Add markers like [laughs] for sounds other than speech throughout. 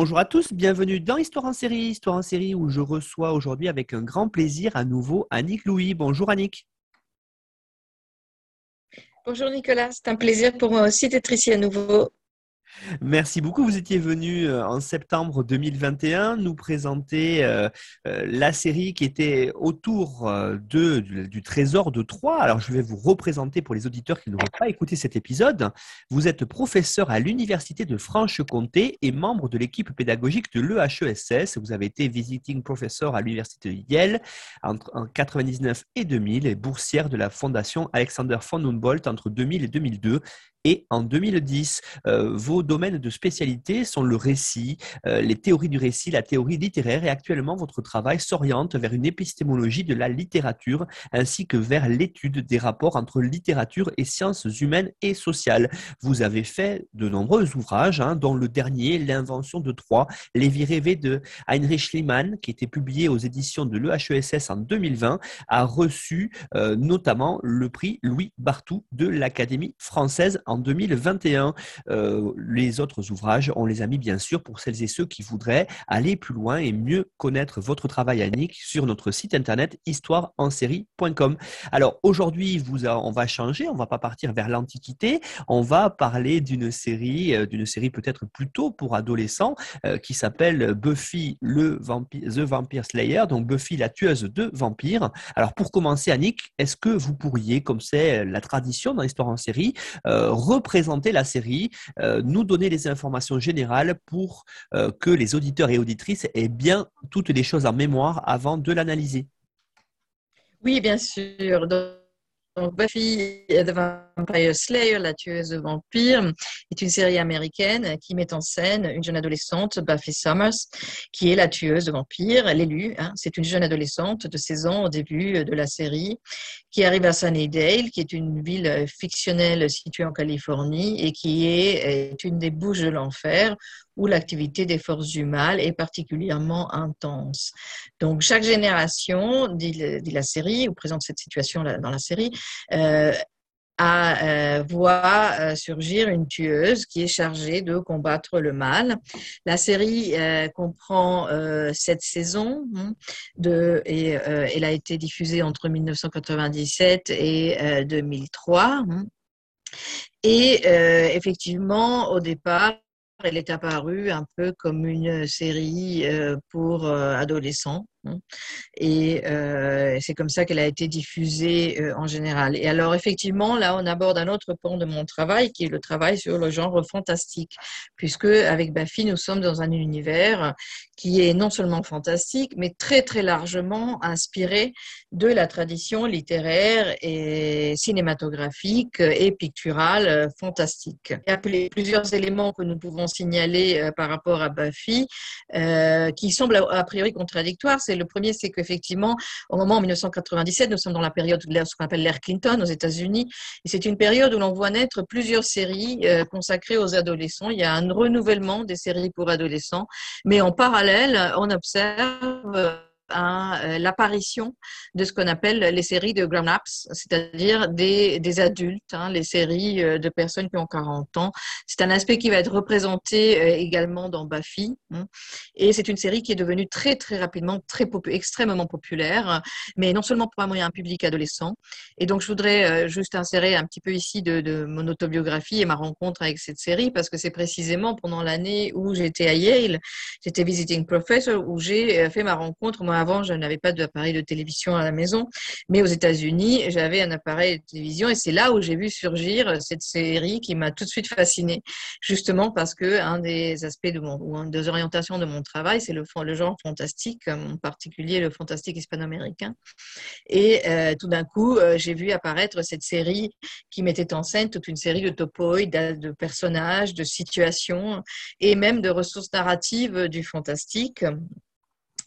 Bonjour à tous, bienvenue dans Histoire en série, Histoire en série où je reçois aujourd'hui avec un grand plaisir à nouveau Annick Louis. Bonjour Annick. Bonjour Nicolas, c'est un plaisir pour moi aussi d'être ici à nouveau. Merci beaucoup. Vous étiez venu euh, en septembre 2021 nous présenter euh, euh, la série qui était autour du, Trésor de Troyes. Alors, je vais vous représenter pour les auditeurs qui n'auraient pas écouté cet épisode. Vous êtes professeur à l'Université de Franche-Comté et membre de l'équipe pédagogique de l'EHESS. Vous avez été visiting professor à l'Université de Yale entre 1999 et 2000 et boursière de la Fondation Alexander von Humboldt entre 2000 et 2002 et en 2010. Euh, vos domaines de spécialité sont le récit, euh, les théories du récit, la théorie littéraire et actuellement votre travail s'oriente vers une épistémologie de la littérature ainsi que vers l'étude des rapports entre littérature et sciences humaines et sociales. Vous avez fait de nombreux ouvrages, hein, dont le dernier, L'invention de Troyes, Les vies rêvées de Heinrich Schliemann, qui était publié aux éditions de l'EHESS en 2020, a reçu euh, notamment le prix Louis Bartou de l'Académie française en 2021. Euh, les autres ouvrages, on les a mis bien sûr pour celles et ceux qui voudraient aller plus loin et mieux connaître votre travail, Annick, sur notre site internet histoireensérie.com. Alors aujourd'hui, on va changer, on va pas partir vers l'Antiquité, on va parler d'une série, euh, d'une série peut-être plutôt pour adolescents, euh, qui s'appelle Buffy le vampire, The Vampire Slayer, donc Buffy la tueuse de vampires. Alors pour commencer, Annick, est-ce que vous pourriez, comme c'est la tradition dans l'histoire en série, représenter la série, euh, nous donner les informations générales pour euh, que les auditeurs et auditrices aient bien toutes les choses en mémoire avant de l'analyser. Oui, bien sûr. Buffy the Vampire Slayer, la tueuse de vampires, est une série américaine qui met en scène une jeune adolescente, Buffy Summers, qui est la tueuse de vampires, l'élu. Hein. C'est une jeune adolescente de 16 ans au début de la série qui arrive à Sunnydale, qui est une ville fictionnelle située en Californie et qui est une des bouches de l'enfer où l'activité des forces du mal est particulièrement intense. Donc, chaque génération, dit, la série, ou présente cette situation dans la série, euh, euh, voit euh, surgir une tueuse qui est chargée de combattre le mal. La série comprend sept saisons hein, et elle a été diffusée entre 1997 et 2003. Hein. Et effectivement, au départ, elle est apparue un peu comme une série pour adolescents. Et euh, c'est comme ça qu'elle a été diffusée euh, en général. Et alors, effectivement, là, on aborde un autre pan de mon travail, qui est le travail sur le genre fantastique, puisque avec Bafi, nous sommes dans un univers qui est non seulement fantastique, mais très, très largement inspiré de la tradition littéraire et cinématographique et picturale euh, fantastique. Il y a plusieurs éléments que nous pouvons signaler par rapport à Buffy, qui semblent a priori contradictoires le premier, c'est qu'effectivement, au moment en 1997, nous sommes dans la période de ce qu'on appelle l'ère Clinton aux États-Unis, et c'est une période où l'on voit naître plusieurs séries euh, consacrées aux adolescents. Il y a un renouvellement des séries pour adolescents, mais en parallèle, on observe euh, l'apparition de ce qu'on appelle les séries de grown-ups, c'est-à-dire des, des, adultes, hein, les séries euh, de personnes qui ont 40 ans. C'est un aspect qui va être représenté euh, également dans Buffy. Hein. et c'est une série qui est devenue très, très rapidement, très extrêmement populaire, mais non seulement pour un moyen public adolescent. Et donc, je voudrais juste insérer un petit peu ici de, de mon autobiographie et ma rencontre avec cette série, parce que c'est précisément pendant l'année où j'étais à Yale, j'étais visiting professor, où j'ai fait ma rencontre, moi, avant, je n'avais pas d'appareil de télévision à la maison, mais aux États-Unis, j'avais un appareil de télévision et c'est là où j'ai vu surgir cette série qui m'a tout de suite fascinée, justement parce que un des aspects de mon, ou une des orientations de mon travail, c'est le, genre fantastique, en particulier le fantastique hispano-américain. Et euh, tout d'un coup, euh, j'ai vu apparaître cette série qui mettait en scène toute une série de topoïdes, de personnages, de situations et même de ressources narratives du fantastique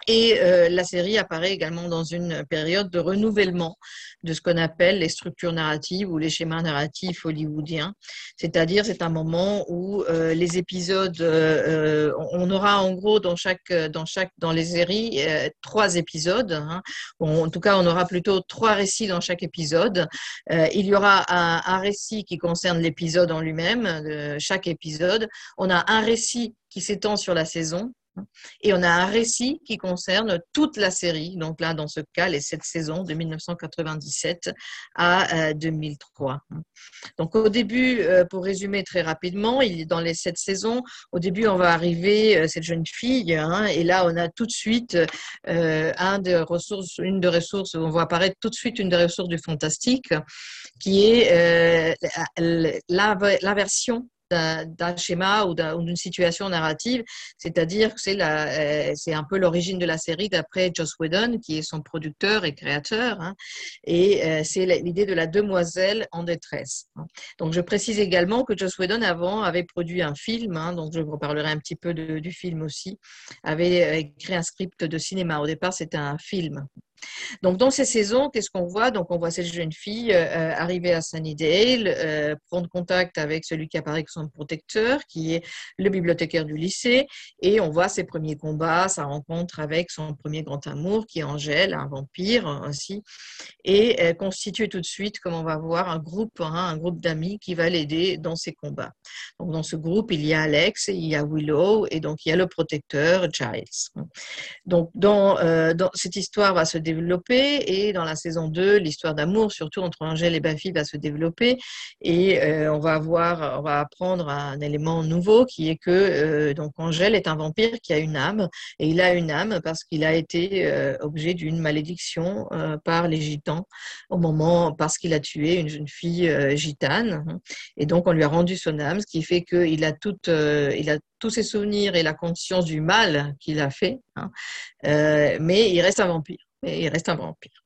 et euh, la série apparaît également dans une période de renouvellement de ce qu'on appelle les structures narratives ou les schémas narratifs hollywoodiens. C'est-à-dire, c'est un moment où euh, les épisodes, euh, on aura en gros dans chaque, dans chaque, dans les séries, trois épisodes. Hein. en tout cas, on aura plutôt trois récits dans chaque épisode. il y aura un, un récit qui concerne l'épisode en lui-même, chaque épisode. On a un récit qui s'étend sur la saison et on a un récit qui concerne toute la série, donc là, dans ce cas, les sept saisons de 1997 à 2003. Euh, donc au début, euh, pour résumer très rapidement, dans les sept saisons, au début, on va arriver, euh, cette jeune fille, hein, et là, on a tout de suite une de ressources, on voit apparaître tout de suite une des ressources du fantastique, qui est l'inversion d'un schéma ou d'une situation narrative, c'est-à-dire que c'est euh, un peu l'origine de la série d'après Joss Whedon, qui est son producteur et créateur, hein, et euh, c'est l'idée de la demoiselle en détresse. Hein. Donc je précise également que Joss Whedon avant avait produit un film, hein, donc je vous reparlerai un petit peu du film aussi, avait euh, écrit un script de cinéma. Au départ, c'était un film. Donc, dans ces saisons, qu'est-ce qu'on voit? Donc, on voit cette jeune fille euh, euh, arriver à Sunnydale, euh, prendre contact avec celui qui apparaît comme son protecteur, qui est le bibliothécaire du lycée, et on voit ses premiers combats, sa rencontre avec son premier grand amour, qui est Angèle, un vampire ainsi, et constitue tout de suite, comme on va voir, un groupe, hein, un groupe d'amis qui va l'aider dans ses combats. Donc, dans ce groupe, il y a Alex, il y a Willow, et donc il y a le protecteur, Giles. Donc, dans, cette histoire va se développer. Et dans la saison 2, l'histoire d'amour, surtout entre Angèle et Buffy, va se développer. Et euh, on va avoir, on va apprendre un élément nouveau qui est que euh, donc Angèle est un vampire qui a une âme. Et il a une âme parce qu'il a été euh, objet d'une malédiction par les gitans au moment parce qu'il a tué une jeune fille gitane et donc on lui a rendu son âme, ce qui fait qu'il a toute, il a tous ses souvenirs et la conscience du mal qu'il a fait, hein. mais il reste un vampire mais il reste un vampire.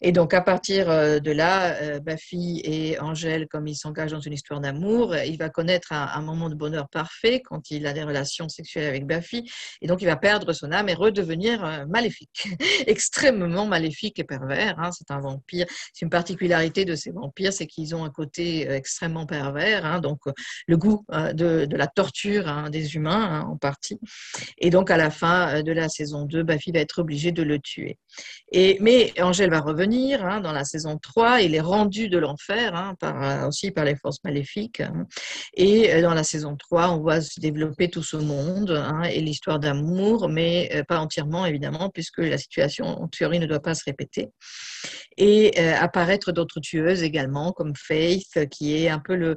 Et donc, à partir euh, de là, euh, Buffy et Angèle, comme ils s'engagent dans une histoire d'amour, il va connaître un, moment de bonheur parfait quand il a des relations sexuelles avec Buffy. Et donc, il va perdre son âme et redevenir euh, maléfique, [laughs] extrêmement maléfique et pervers. Hein. C'est un vampire. C'est une particularité de ces vampires, c'est qu'ils ont un côté extrêmement pervers. Hein. Donc, le goût de, la torture hein, des humains, en partie. Et donc, à la fin de la saison 2, Buffy va être obligée de le tuer. Mais Angèle va revenir hein, dans la saison 3. Il est rendu de l'enfer hein, par, euh, aussi par les forces maléfiques. Hein. Et euh, dans la saison 3, on voit se développer tout ce monde et l'histoire d'amour, mais euh, pas entièrement évidemment, puisque la situation en théorie ne doit pas se répéter. Et apparaître d'autres tueuses également, comme Faith, qui est un peu le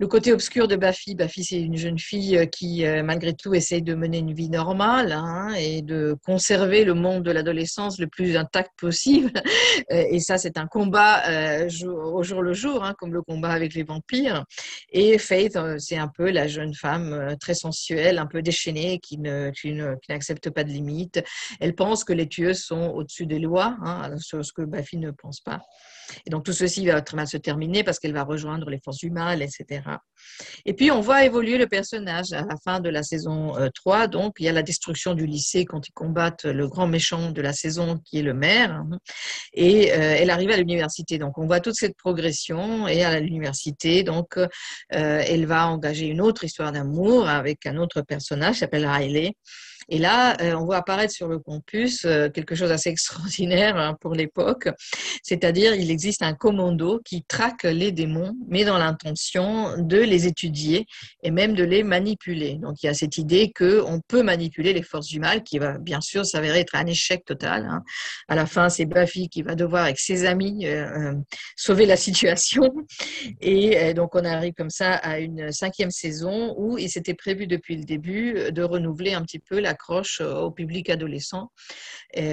le côté obscur de Buffy. Buffy, c'est une jeune fille euh, qui, euh, malgré tout, essaye de mener une vie normale hein, et de conserver le monde de l'adolescence le plus intact possible. [laughs] Euh, et ça, c'est un combat au jour le jour, hein, comme le combat avec les vampires. Et Faith, c'est un peu la jeune femme très sensuelle, un peu déchaînée, qui, n'accepte pas de limites. Elle pense que les tueuses sont au-dessus des lois, hein, ce que Buffy ne pense pas. Et donc tout ceci va mal se terminer parce qu'elle va rejoindre les forces du mal, etc. Et puis on voit évoluer le personnage à la fin de la saison 3. Euh, donc il y a la destruction du lycée quand ils combattent le grand méchant de la saison qui est le maire. Et euh, elle arrive à l'université. Donc on voit toute cette progression et à l'université, donc euh, elle va engager une autre histoire d'amour avec un autre personnage qui s'appelle Riley. Et là, euh, on voit apparaître sur le campus euh, quelque chose d'assez [laughs] extraordinaire hein, pour l'époque, c'est-à-dire il existe un commando qui traque les démons, mais dans l'intention de les étudier et même de les manipuler. Donc il y a cette idée qu'on peut manipuler les forces du mal, qui va bien sûr s'avérer être un échec total. Hein. À la fin, c'est Buffy qui va devoir, avec ses amis, euh, sauver la situation. Et donc on arrive comme ça à une cinquième saison où il s'était prévu depuis le début de renouveler un petit peu la accroche au public adolescent,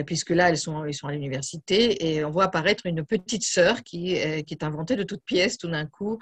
puisque là, elles sont, elles sont à l'université et on voit apparaître une petite sœur qui, qui est inventée de toutes pièces tout d'un coup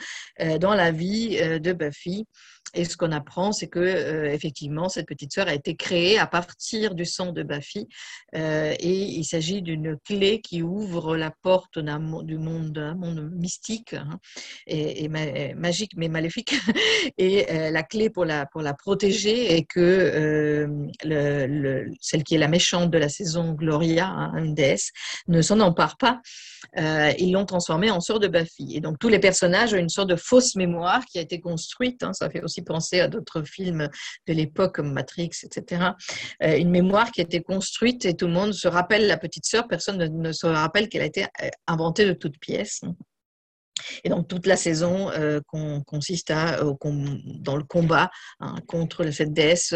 dans la vie de Buffy. Et ce qu'on apprend, c'est que euh, effectivement, cette petite sœur a été créée à partir du sang de Buffy, euh, et il s'agit d'une clé qui ouvre la porte du monde, monde mystique hein, et, magique, mais maléfique. [laughs] Et euh, la clé pour la pour la protéger est que le, celle qui est la méchante de la saison, Gloria, hein, une déesse, ne s'en empare pas. Ils l'ont transformée en sœur de Buffy. Et donc tous les personnages ont une sorte de fausse mémoire qui a été construite. Hein, ça fait aussi penser à d'autres films de l'époque comme Matrix, etc. Euh, une mémoire qui a été construite et tout le monde se rappelle la petite sœur, personne ne, se rappelle qu'elle a été euh, inventée de toutes pièces. Et donc toute la saison euh, consiste à, dans le combat hein, contre cette déesse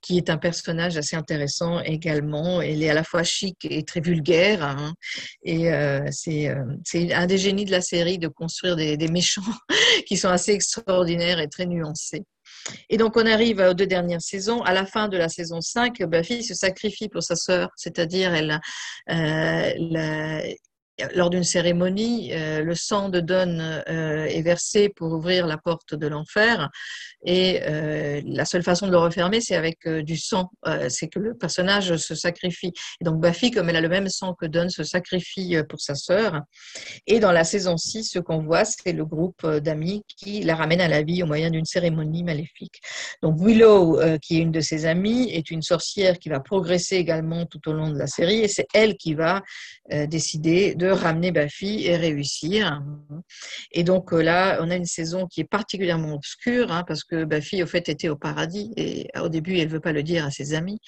qui est un personnage assez intéressant également. Elle est à la fois chic et très vulgaire. Hein. et c'est un des génies de la série de construire des, méchants [laughs] qui sont assez extraordinaires et très nuancés. Et donc, on arrive aux deux dernières saisons. À la fin de la saison 5, Buffy se sacrifie pour sa sœur, c'est-à-dire elle, euh, lors d'une cérémonie, euh, le sang de Don euh, est versé pour ouvrir la porte de l'enfer. Et euh, la seule façon de le refermer, c'est avec du sang. c'est que le personnage se sacrifie. Et donc Buffy, comme elle a le même sang que Don, se sacrifie pour sa sœur. Et dans la saison 6, ce qu'on voit, c'est le groupe d'amis qui la ramène à la vie au moyen d'une cérémonie maléfique. Donc Willow, qui est une de ses amies, est une sorcière qui va progresser également tout au long de la série. Et c'est elle qui va décider de ramener Buffy et réussir. Et donc euh, là, on a une saison qui est particulièrement obscure hein, parce que Buffy, au fait, était au paradis et au début, elle veut pas le dire à ses amis.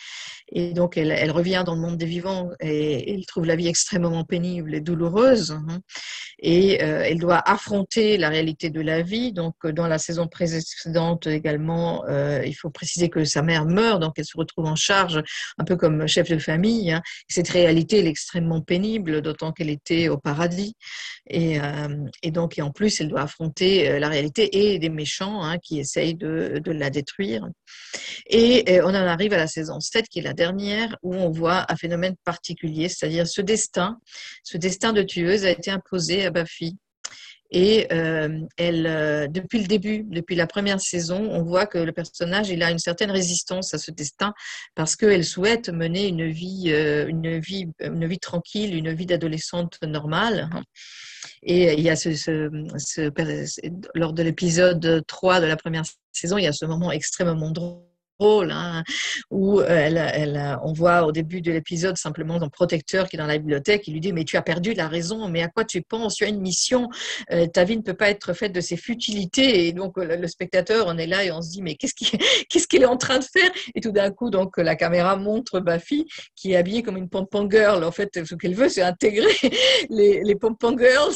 Et donc, elle, revient dans le monde des vivants et elle trouve la vie extrêmement pénible et douloureuse. Hein. Et euh, elle doit affronter la réalité de la vie. Donc, dans la saison précédente également, euh, il faut préciser que sa mère meurt, donc elle se retrouve en charge, un peu comme chef de famille. Hein. Cette réalité, elle est extrêmement pénible, d'autant qu'elle est au paradis. Et, euh, donc, en plus, elle doit affronter euh, la réalité et des méchants hein, qui essayent de, la détruire. Et, on en arrive à la saison 7, qui est la dernière, où on voit un phénomène particulier, c'est-à-dire ce destin, ce destin de tueuse a été imposé à Buffy. Et euh, elle, euh, depuis le début, depuis la première saison, on voit que le personnage il a une certaine résistance à ce destin parce qu'elle souhaite mener une vie, euh, une vie, une vie tranquille, une vie d'adolescente normale. Et il y a ce lors de l'épisode 3 de la première saison, il y a ce moment extrêmement drôle rôle, hein, où euh, elle, on voit au début de l'épisode simplement son protecteur qui est dans la bibliothèque, il lui dit mais tu as perdu la raison, mais à quoi tu penses? Tu as une mission, euh, ta vie ne peut pas être faite de ces futilités. Et donc le, spectateur, on est là et on se dit mais [laughs] qu'est-ce qu'il est en train de faire? Et tout d'un coup, donc la caméra montre Buffy qui est habillée comme une pom-pom girl. En fait, ce qu'elle veut, c'est intégrer [laughs] les, les pom-pom girls.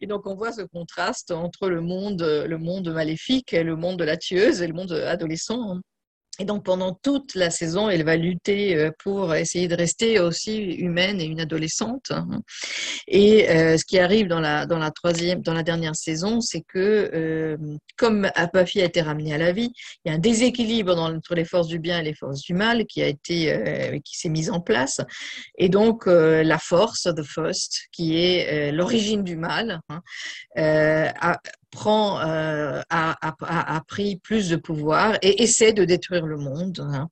Et donc on voit ce contraste entre le monde, le monde maléfique, et le monde de la tueuse et le monde adolescent. Et donc pendant toute la saison, elle va lutter euh, pour essayer de rester aussi humaine et une adolescente. Hein. Et euh, ce qui arrive dans la dans la troisième, dans la dernière saison, c'est que euh, comme Buffy a été ramenée à la vie, il y a un déséquilibre entre les forces du bien et les forces du mal qui a été qui s'est mis en place. Et donc la force, the first, qui est l'origine du mal, hein, a, prend, euh, a, a, pris plus de pouvoir et essaie de détruire le monde. Hein.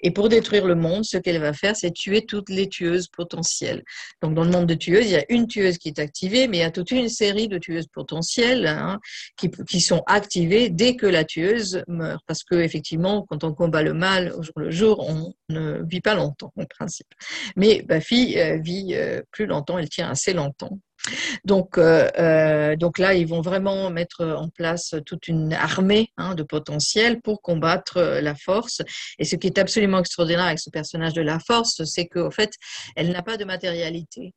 Et pour détruire le monde, ce qu'elle va faire, c'est tuer toutes les tueuses potentielles. Donc, dans le monde de tueuses, il y a une tueuse qui est activée, mais il y a toute une série de tueuses potentielles hein, qui, qui, sont activées dès que la tueuse meurt. Parce que, effectivement, quand on combat le mal au jour le jour, on ne vit pas longtemps, en principe. Mais Buffy euh, vit euh, plus longtemps, elle tient assez longtemps. Donc, euh, euh, donc là, ils vont vraiment mettre en place toute une armée hein, de potentiel pour combattre euh, la force. Et ce qui est absolument extraordinaire avec ce personnage de la force, c'est qu'en fait, elle n'a pas de matérialité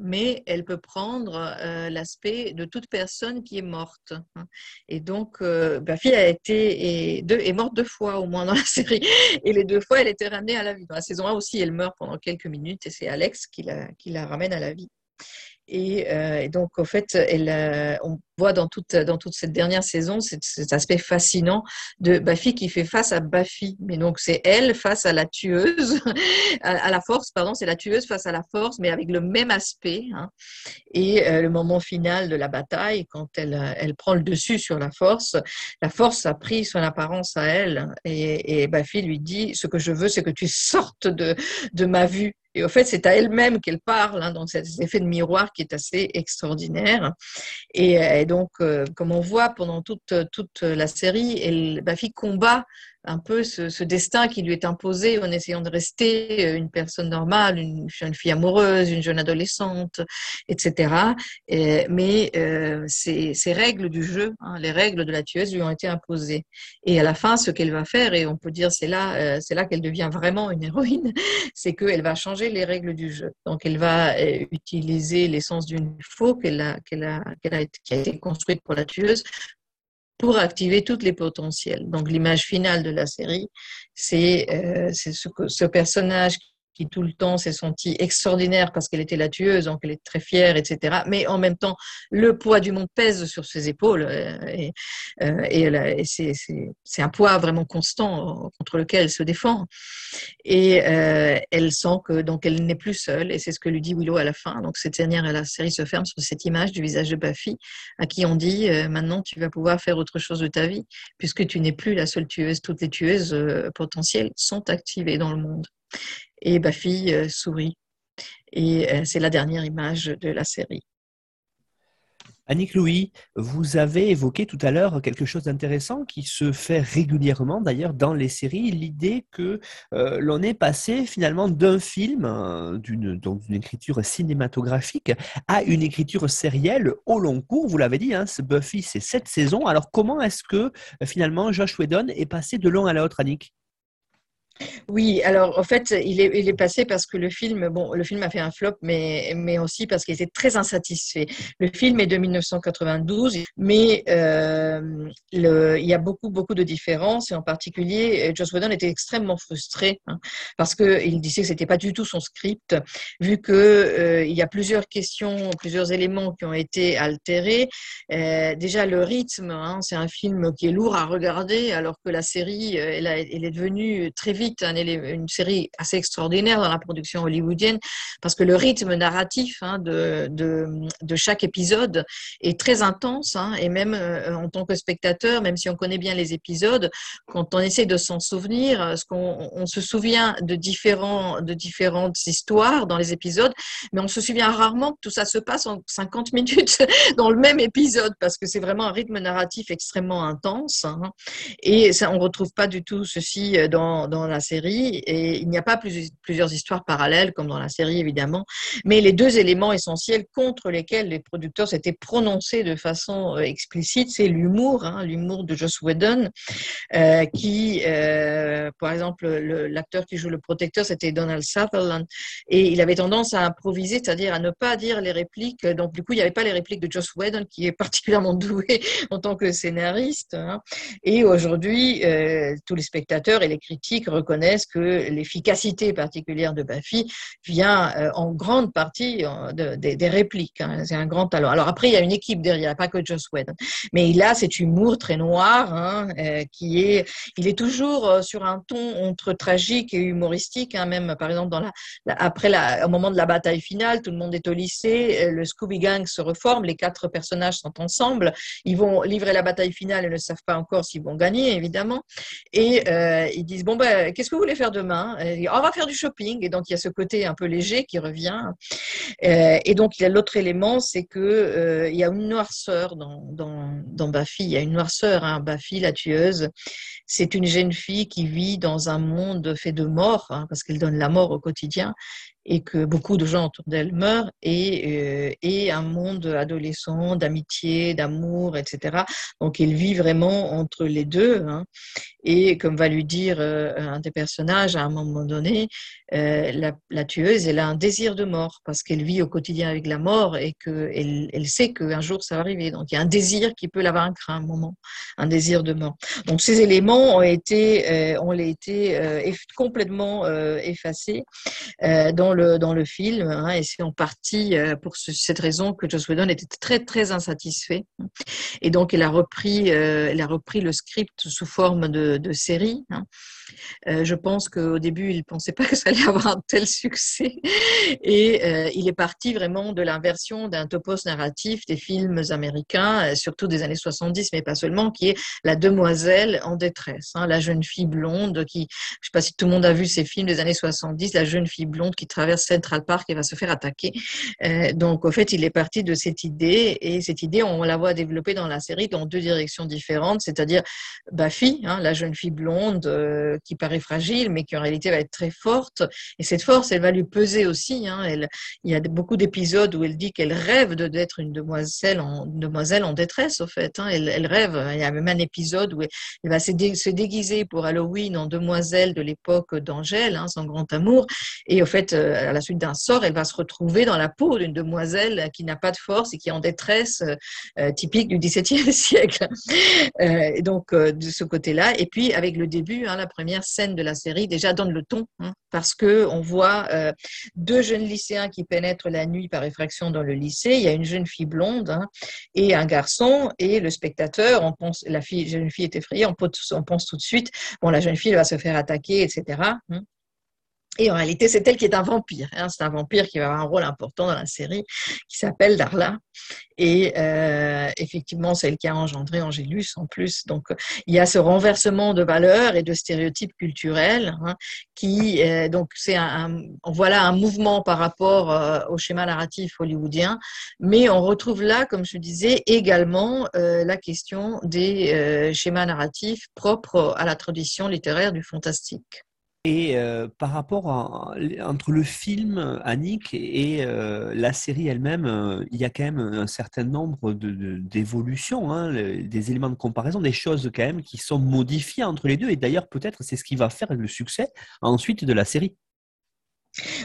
mais elle peut prendre l'aspect de toute personne qui est morte. Hein. Et donc, euh, fille a été et est morte deux fois au moins dans la [laughs] série, et les deux fois, elle était ramenée à la vie. Dans la saison 1 aussi, elle meurt pendant quelques minutes, et c'est Alex qui la, qui la ramène à la vie. Et, euh, donc, en fait, euh, on voit dans toute, cette dernière saison cet, aspect fascinant de Buffy qui fait face à Buffy. Mais donc, c'est elle face à la tueuse, [laughs] à, la force, pardon, c'est la tueuse face à la force, mais avec le même aspect. Hein. Et euh, le moment final de la bataille, quand elle, prend le dessus sur la force, la force a pris son apparence à elle. Et, et Buffy lui dit Ce que je veux, c'est que tu sortes de ma vue. Et au fait, c'est à elle-même qu'elle parle, hein, donc cet effet de miroir qui est assez extraordinaire. Et, et donc, euh, comme on voit pendant toute, toute la série, elle, Buffy combat un peu ce, destin qui lui est imposé en essayant de rester euh, une personne normale, une jeune fille amoureuse, une jeune adolescente, etc. mais euh, ces, règles du jeu, hein, les règles de la tueuse lui ont été imposées. Et à la fin, ce qu'elle va faire, et on peut dire c'est là, euh, c'est là qu'elle devient vraiment une héroïne, [laughs] c'est qu'elle va changer les règles du jeu. Donc elle va utiliser l'essence d'une faux qu'elle a, a, qui a été construite pour la tueuse pour activer toutes les potentiels. Donc l'image finale de la série, c'est euh, ce, ce personnage qui tout le temps s'est sentie extraordinaire parce qu'elle était la tueuse, donc elle est très fière, etc. Mais en même temps, le poids du monde pèse sur ses épaules euh, et, euh, c'est un poids vraiment constant contre lequel elle se défend. Et euh, elle sent que donc elle n'est plus seule et c'est ce que lui dit Willow à la fin. Donc cette dernière, la série se ferme sur cette image du visage de Buffy à qui on dit maintenant tu vas pouvoir faire autre chose de ta vie puisque tu n'es plus la seule tueuse. Toutes les tueuses potentielles sont activées dans le monde et Buffy euh, sourit. Et euh, c'est la dernière image de la série. Annick Louis, vous avez évoqué tout à l'heure quelque chose d'intéressant qui se fait régulièrement d'ailleurs dans les séries, l'idée que euh, l'on est passé finalement d'un film, d'une écriture cinématographique, à une écriture sérielle au long cours. Vous l'avez dit, hein, Buffy, c'est sept saisons. Alors comment est-ce que finalement Josh Whedon est passé de l'un à l'autre, Annick? Oui, alors en fait, il est, passé parce que le film, bon, le film a fait un flop, mais, mais aussi parce qu'il était très insatisfait. Le film est de 1992, mais euh, il y a beaucoup, beaucoup de différences, et en particulier, Joss Whedon était extrêmement frustré hein, parce qu'il disait que c'était pas du tout son script, vu que euh, il y a plusieurs questions, plusieurs éléments qui ont été altérés. Euh, déjà, le rythme, hein, c'est un film qui est lourd à regarder, alors que la série, euh, elle, elle est devenue très vite une série assez extraordinaire dans la production hollywoodienne parce que le rythme narratif hein, de, de, chaque épisode est très intense hein, et même euh, en tant que spectateur, même si on connaît bien les épisodes, quand on essaie de s'en souvenir, ce qu'on on se souvient de, différents, de différentes histoires dans les épisodes, mais on se souvient rarement que tout ça se passe en 50 minutes [laughs] dans le même épisode parce que c'est vraiment un rythme narratif extrêmement intense hein, et ça, on retrouve pas du tout ceci euh, dans, dans la série et il n'y a pas plusieurs histoires parallèles comme dans la série évidemment, mais les deux éléments essentiels contre lesquels les producteurs s'étaient prononcés de façon euh, explicite, c'est l'humour, hein, l'humour de Joss Whedon, euh, qui, euh, par exemple, l'acteur qui joue le protecteur, c'était Donald Sutherland, et il avait tendance à improviser, c'est-à-dire à ne pas dire les répliques. Donc du coup, il n'y avait pas les répliques de Joss Whedon, qui est particulièrement [laughs] doué en tant que scénariste. Hein. Et aujourd'hui, tous les spectateurs et les critiques reconnaissent que l'efficacité particulière de Buffy vient euh, en grande partie euh, des répliques. Hein. C'est un grand talent. Alors après, il y a une équipe derrière, pas que Joss Whedon. Mais il a cet humour très noir hein, euh, qui est, il est toujours sur un ton entre tragique et humoristique. Hein, même par exemple, dans après la, au moment de la bataille finale, tout le monde est au lycée, le Scooby Gang se reforme, les quatre personnages sont ensemble, ils vont livrer la bataille finale et ne savent pas encore s'ils vont gagner, évidemment. Et ils disent bon ben qu'est-ce que vous voulez faire demain? On va faire du shopping. Et donc, il y a ce côté un peu léger qui revient. Euh, et donc, il y a l'autre élément, c'est que euh, y a une noirceur dans, dans, dans. Il y a une noirceur, hein. La tueuse. C'est une jeune fille qui vit dans un monde fait de mort, hein, parce qu'elle donne la mort au quotidien et que beaucoup de gens autour d'elle meurent, et, euh, et un monde adolescent d'amitié, d'amour, etc. Donc, il vit vraiment entre les deux. Hein. Et comme va lui dire euh, un des personnages à un moment donné, euh, la, tueuse, elle a un désir de mort parce qu'elle vit au quotidien avec la mort et qu'elle elle sait qu'un jour ça va arriver. Donc, il y a un désir qui peut la vaincre à un moment, un désir de mort. Donc, ces éléments ont été, ont été complètement effacés dans dans le film, hein, et c'est en partie pour cette raison que Joss Whedon était très très insatisfait. Et donc il a repris, il a repris le script sous forme de, de série. Hein. Euh, je pense qu'au début, il ne pensait pas que ça allait avoir un tel succès. Et euh, il est parti vraiment de l'inversion d'un topos narratif des films américains, euh, surtout des années 70, mais pas seulement, qui est la demoiselle en détresse, hein, la jeune fille blonde qui, je ne sais pas si tout le monde a vu ces films des années 70, la jeune fille blonde qui traverse Central Park et va se faire attaquer. donc, au fait, il est parti de cette idée et cette idée, on la voit développer dans la série dans deux directions différentes, c'est-à-dire Buffy, hein, la jeune fille blonde qui paraît fragile, mais qui en réalité va être très forte. Et cette force, elle va lui peser aussi. Hein. Il y a beaucoup d'épisodes où elle dit qu'elle rêve d'être une demoiselle en, demoiselle en détresse, au fait. Hein. Elle, rêve. Il y a même un épisode où elle, va se, déguiser pour Halloween en demoiselle de l'époque d'Angèle, hein, son grand amour. Et au fait, euh, à la suite d'un sort, elle va se retrouver dans la peau d'une demoiselle qui n'a pas de force et qui est en détresse, euh, typique du XVIIe [laughs] siècle. Euh, donc, de ce côté-là. Et puis, avec le début, hein, la première première scène de la série déjà donne le ton, hein, parce que on voit euh, deux jeunes lycéens qui pénètrent la nuit par effraction dans le lycée. Il y a une jeune fille blonde hein, et un garçon, et le spectateur, on pense, la jeune fille est effrayée, on pense, on pense tout de suite, bon, la jeune fille va se faire attaquer, etc. Et en réalité, c'est elle qui est un vampire. Hein. C'est un vampire qui va avoir un rôle important dans la série, qui s'appelle Darla. Et euh, effectivement, c'est elle qui a engendré Angélus en plus. Donc, il y a ce renversement de valeurs et de stéréotypes culturels hein, qui, euh, donc, c'est un, voilà un mouvement par rapport euh, au schéma narratif hollywoodien. Mais on retrouve là, comme je disais, également la question des schémas narratifs propres à la tradition littéraire du fantastique. Et euh, par rapport entre le film Annick et euh, la série elle-même, euh, il y a quand même un certain nombre d'évolutions, hein, des éléments de comparaison, des choses quand même qui sont modifiées entre les deux. Et d'ailleurs, peut-être c'est ce qui va faire le succès ensuite de la série.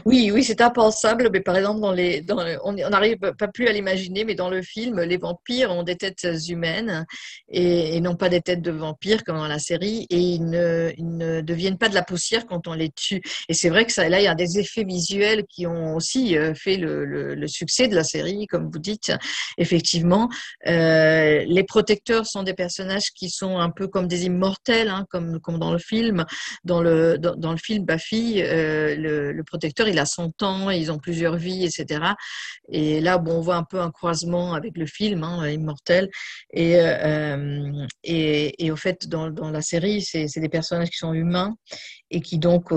Oui, oui, c'est impensable. Mais par exemple, dans les, on n'arrive pas plus à l'imaginer, mais dans le film, les vampires ont des têtes humaines et, non pas des têtes de vampires comme dans la série, et ils ne, deviennent pas de la poussière quand on les tue. Et c'est vrai que là, il y a des effets visuels qui ont aussi euh, fait le, succès de la série, comme vous dites. Effectivement, euh, les protecteurs sont des personnages qui sont un peu comme des immortels, hein, comme, dans le film. Dans le, dans, dans le film Buffy, euh, le, le protecteur, il a son temps, ils ont plusieurs vies, etc. Et là, bon, on voit un peu un croisement avec le film, hein, Immortel. Et, euh, et, et, au fait, dans, dans la série, c'est des personnages qui sont humains et qui donc euh,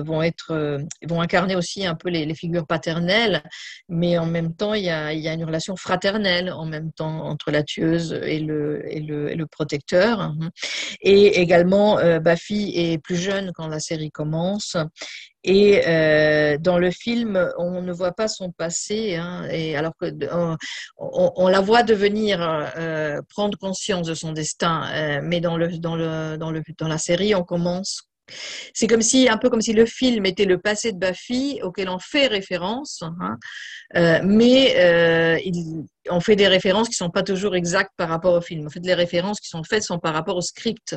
euh, vont être vont incarner aussi un peu les, figures paternelles, mais en même temps il y, a, il y, a, une relation fraternelle en même temps entre la tueuse et le, et le, et le protecteur. Et également, Buffy est plus jeune quand la série commence et euh, dans le film, on ne voit pas son passé, hein, et alors que on, la voit devenir euh, prendre conscience de son destin, euh, mais dans le dans le dans le dans la série, on commence c'est comme si, un peu comme si le film était le passé de Buffy auquel on fait référence, hein, euh, mais euh, il, on fait des références qui sont pas toujours exactes par rapport au film. En fait, les références qui sont faites sont par rapport au script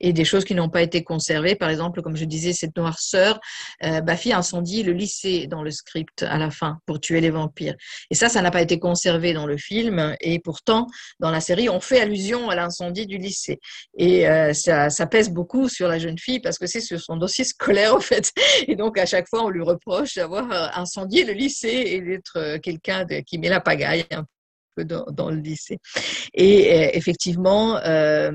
et des choses qui n'ont pas été conservées. Par exemple, comme je disais, cette noirceur, euh, Buffy incendie le lycée dans le script à la fin pour tuer les vampires. Et ça, ça n'a pas été conservé dans le film. Et pourtant, dans la série, on fait allusion à l'incendie du lycée. Et euh, ça, ça pèse beaucoup sur la jeune fille parce que c'est sur son dossier scolaire, [laughs] en fait. Et donc, à chaque fois, on lui reproche d'avoir euh, incendié le lycée et d'être euh, quelqu'un qui met la pagaille dans, le lycée. Et euh, effectivement, euh,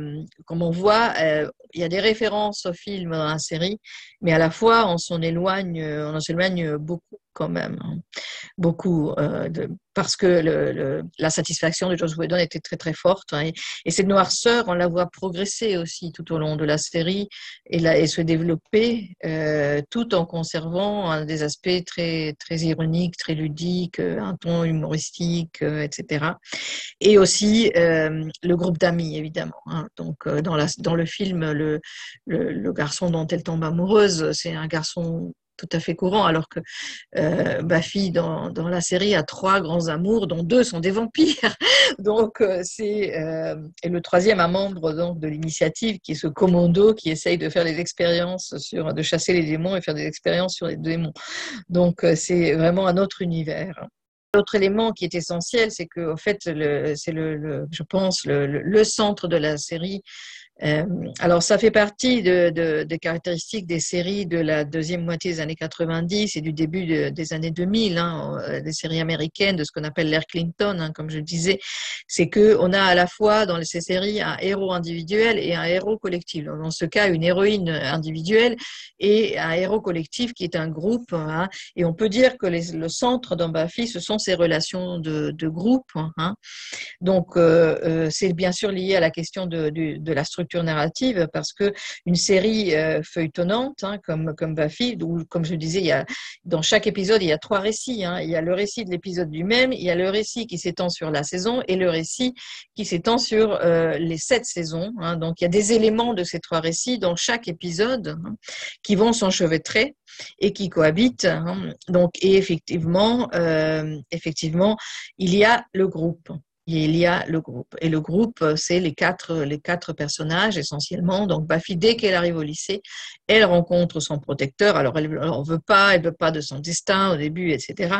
comme on voit, euh, il y a des références au film dans la série, mais à la fois on s'en éloigne, on s'éloigne beaucoup quand même, hein. beaucoup, de, parce que la satisfaction de Joss Whedon était très très forte. Hein, et, cette noirceur, on la voit progresser aussi tout au long de la série et, et se développer, euh, tout en conservant des aspects très très ironiques, très ludiques, euh, un ton humoristique, euh, etc. Et aussi euh, le groupe d'amis, évidemment. Hein, donc dans, le film, le garçon dont elle tombe amoureuse, c'est un garçon tout à fait courant, alors que euh, Buffy dans, la série a trois grands amours, dont deux sont des vampires. [laughs] donc euh, c'est euh, et le troisième un membre donc de l'initiative qui est ce commando qui essaye de faire des expériences sur de chasser les démons et faire des expériences sur les démons. Donc euh, c'est vraiment un autre univers. L'autre élément qui est essentiel, c'est que, en fait, c'est le, je pense, le, centre de la série euh, alors, ça fait partie de, de, des caractéristiques des séries de la deuxième moitié des années 90 et du début de, des années 2000, hein, euh, des séries américaines, de ce qu'on appelle l'ère Clinton, hein, comme je le disais. C'est que on a à la fois dans ces séries un héros individuel et un héros collectif. Dans ce cas, une héroïne individuelle et un héros collectif qui est un groupe. Hein, et on peut dire que le centre dans ce sont ces relations de, groupe. Donc, euh, c'est bien sûr lié à la question de la structure narrative parce que une série euh, feuilletonnante hein, comme comme Buffy, où comme je disais, il y a dans chaque épisode il y a trois récits. Hein. Il y a le récit de l'épisode lui-même, il y a le récit qui s'étend sur la saison et le récit qui s'étend sur euh, les sept saisons. Hein. Donc il y a des éléments de ces trois récits dans chaque épisode hein, qui vont s'enchevêtrer et qui cohabitent. Donc et effectivement, euh, effectivement, il y a le groupe il y a le groupe. Et le groupe, c'est les quatre, les quatre personnages essentiellement. Donc Buffy, dès qu'elle arrive au lycée, elle rencontre son protecteur. Alors elle ne veut pas, elle veut pas de son destin au début, etc.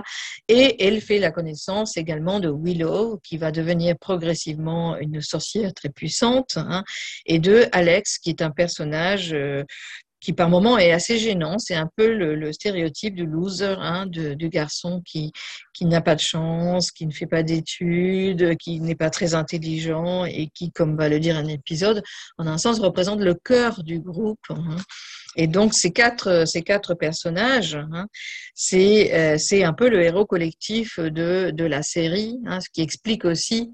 Et elle fait la connaissance également de Willow, qui va devenir progressivement une sorcière très puissante, hein, et de Alex, qui est un personnage euh, qui par moment est assez gênant. C'est un peu le, stéréotype du loser, hein, du garçon qui, qui n'a pas de chance, qui ne fait pas d'études, qui n'est pas très intelligent et qui, comme va le dire un épisode, en un sens représente le cœur du groupe. Hein. Et donc ces quatre, ces quatre personnages, hein, c'est, euh, c'est un peu le héros collectif de, de la série, ce qui explique aussi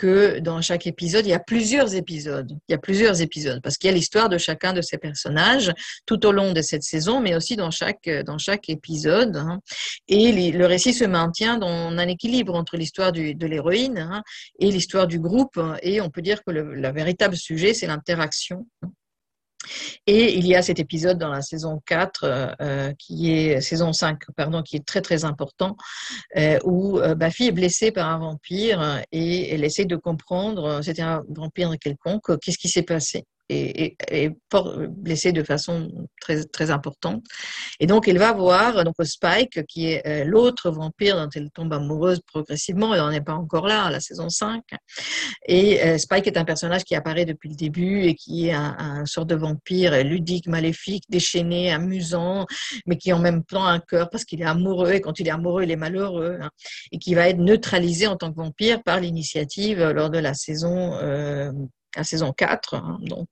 que dans chaque épisode, il y a plusieurs épisodes. Il y a plusieurs épisodes parce qu'il y a l'histoire de chacun de ces personnages tout au long de cette saison, mais aussi dans chaque, dans chaque épisode. Hein. Et le récit se maintient dans un équilibre entre l'histoire de l'héroïne hein, et l'histoire du groupe. Et on peut dire que le, le véritable sujet, c'est l'interaction et il y a cet épisode dans la saison 4, euh, euh, qui est saison 5, pardon, qui est très très important, euh, où Buffy est blessée par un vampire et elle essaie de comprendre, c'était un vampire quelconque, qu'est-ce qui s'est passé? Et, et, blessée de façon très, très importante. Et donc, elle va voir donc, Spike, qui est euh, l'autre vampire dont elle tombe amoureuse progressivement, et on n'est pas encore là, à la saison 5. Et euh, Spike est un personnage qui apparaît depuis le début et qui est un, un sort de vampire ludique, maléfique, déchaîné, amusant, mais qui en même temps a un cœur parce qu'il est amoureux, et quand il est amoureux, il est malheureux, hein, et qui va être neutralisé en tant que vampire par l'initiative lors de la saison euh, la saison 4, hein, donc.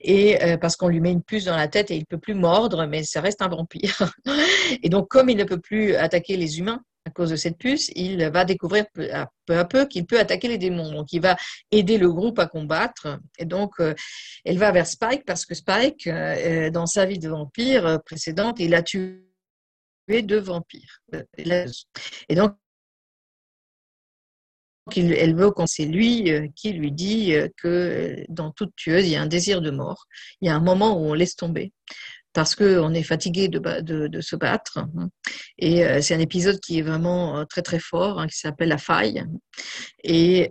Et euh, parce qu'on lui met une puce dans la tête et il peut plus mordre, mais ça reste un vampire. [laughs] et donc, comme il ne peut plus attaquer les humains à cause de cette puce, il va découvrir peu à peu, qu'il peut attaquer les démons. Donc, il va aider le groupe à combattre. Et donc, euh, elle va vers Spike parce que Spike, euh, dans sa vie de vampire précédente, il a tué deux vampires. Et donc, elle veut quand c'est lui euh, qui lui dit euh, que euh, dans toute tueuse, il y a un désir de mort. Il y a un moment où on laisse tomber parce qu'on est fatigué de, de, se battre. Hein. Et c'est un épisode qui est vraiment très très fort, hein, qui s'appelle La faille. Et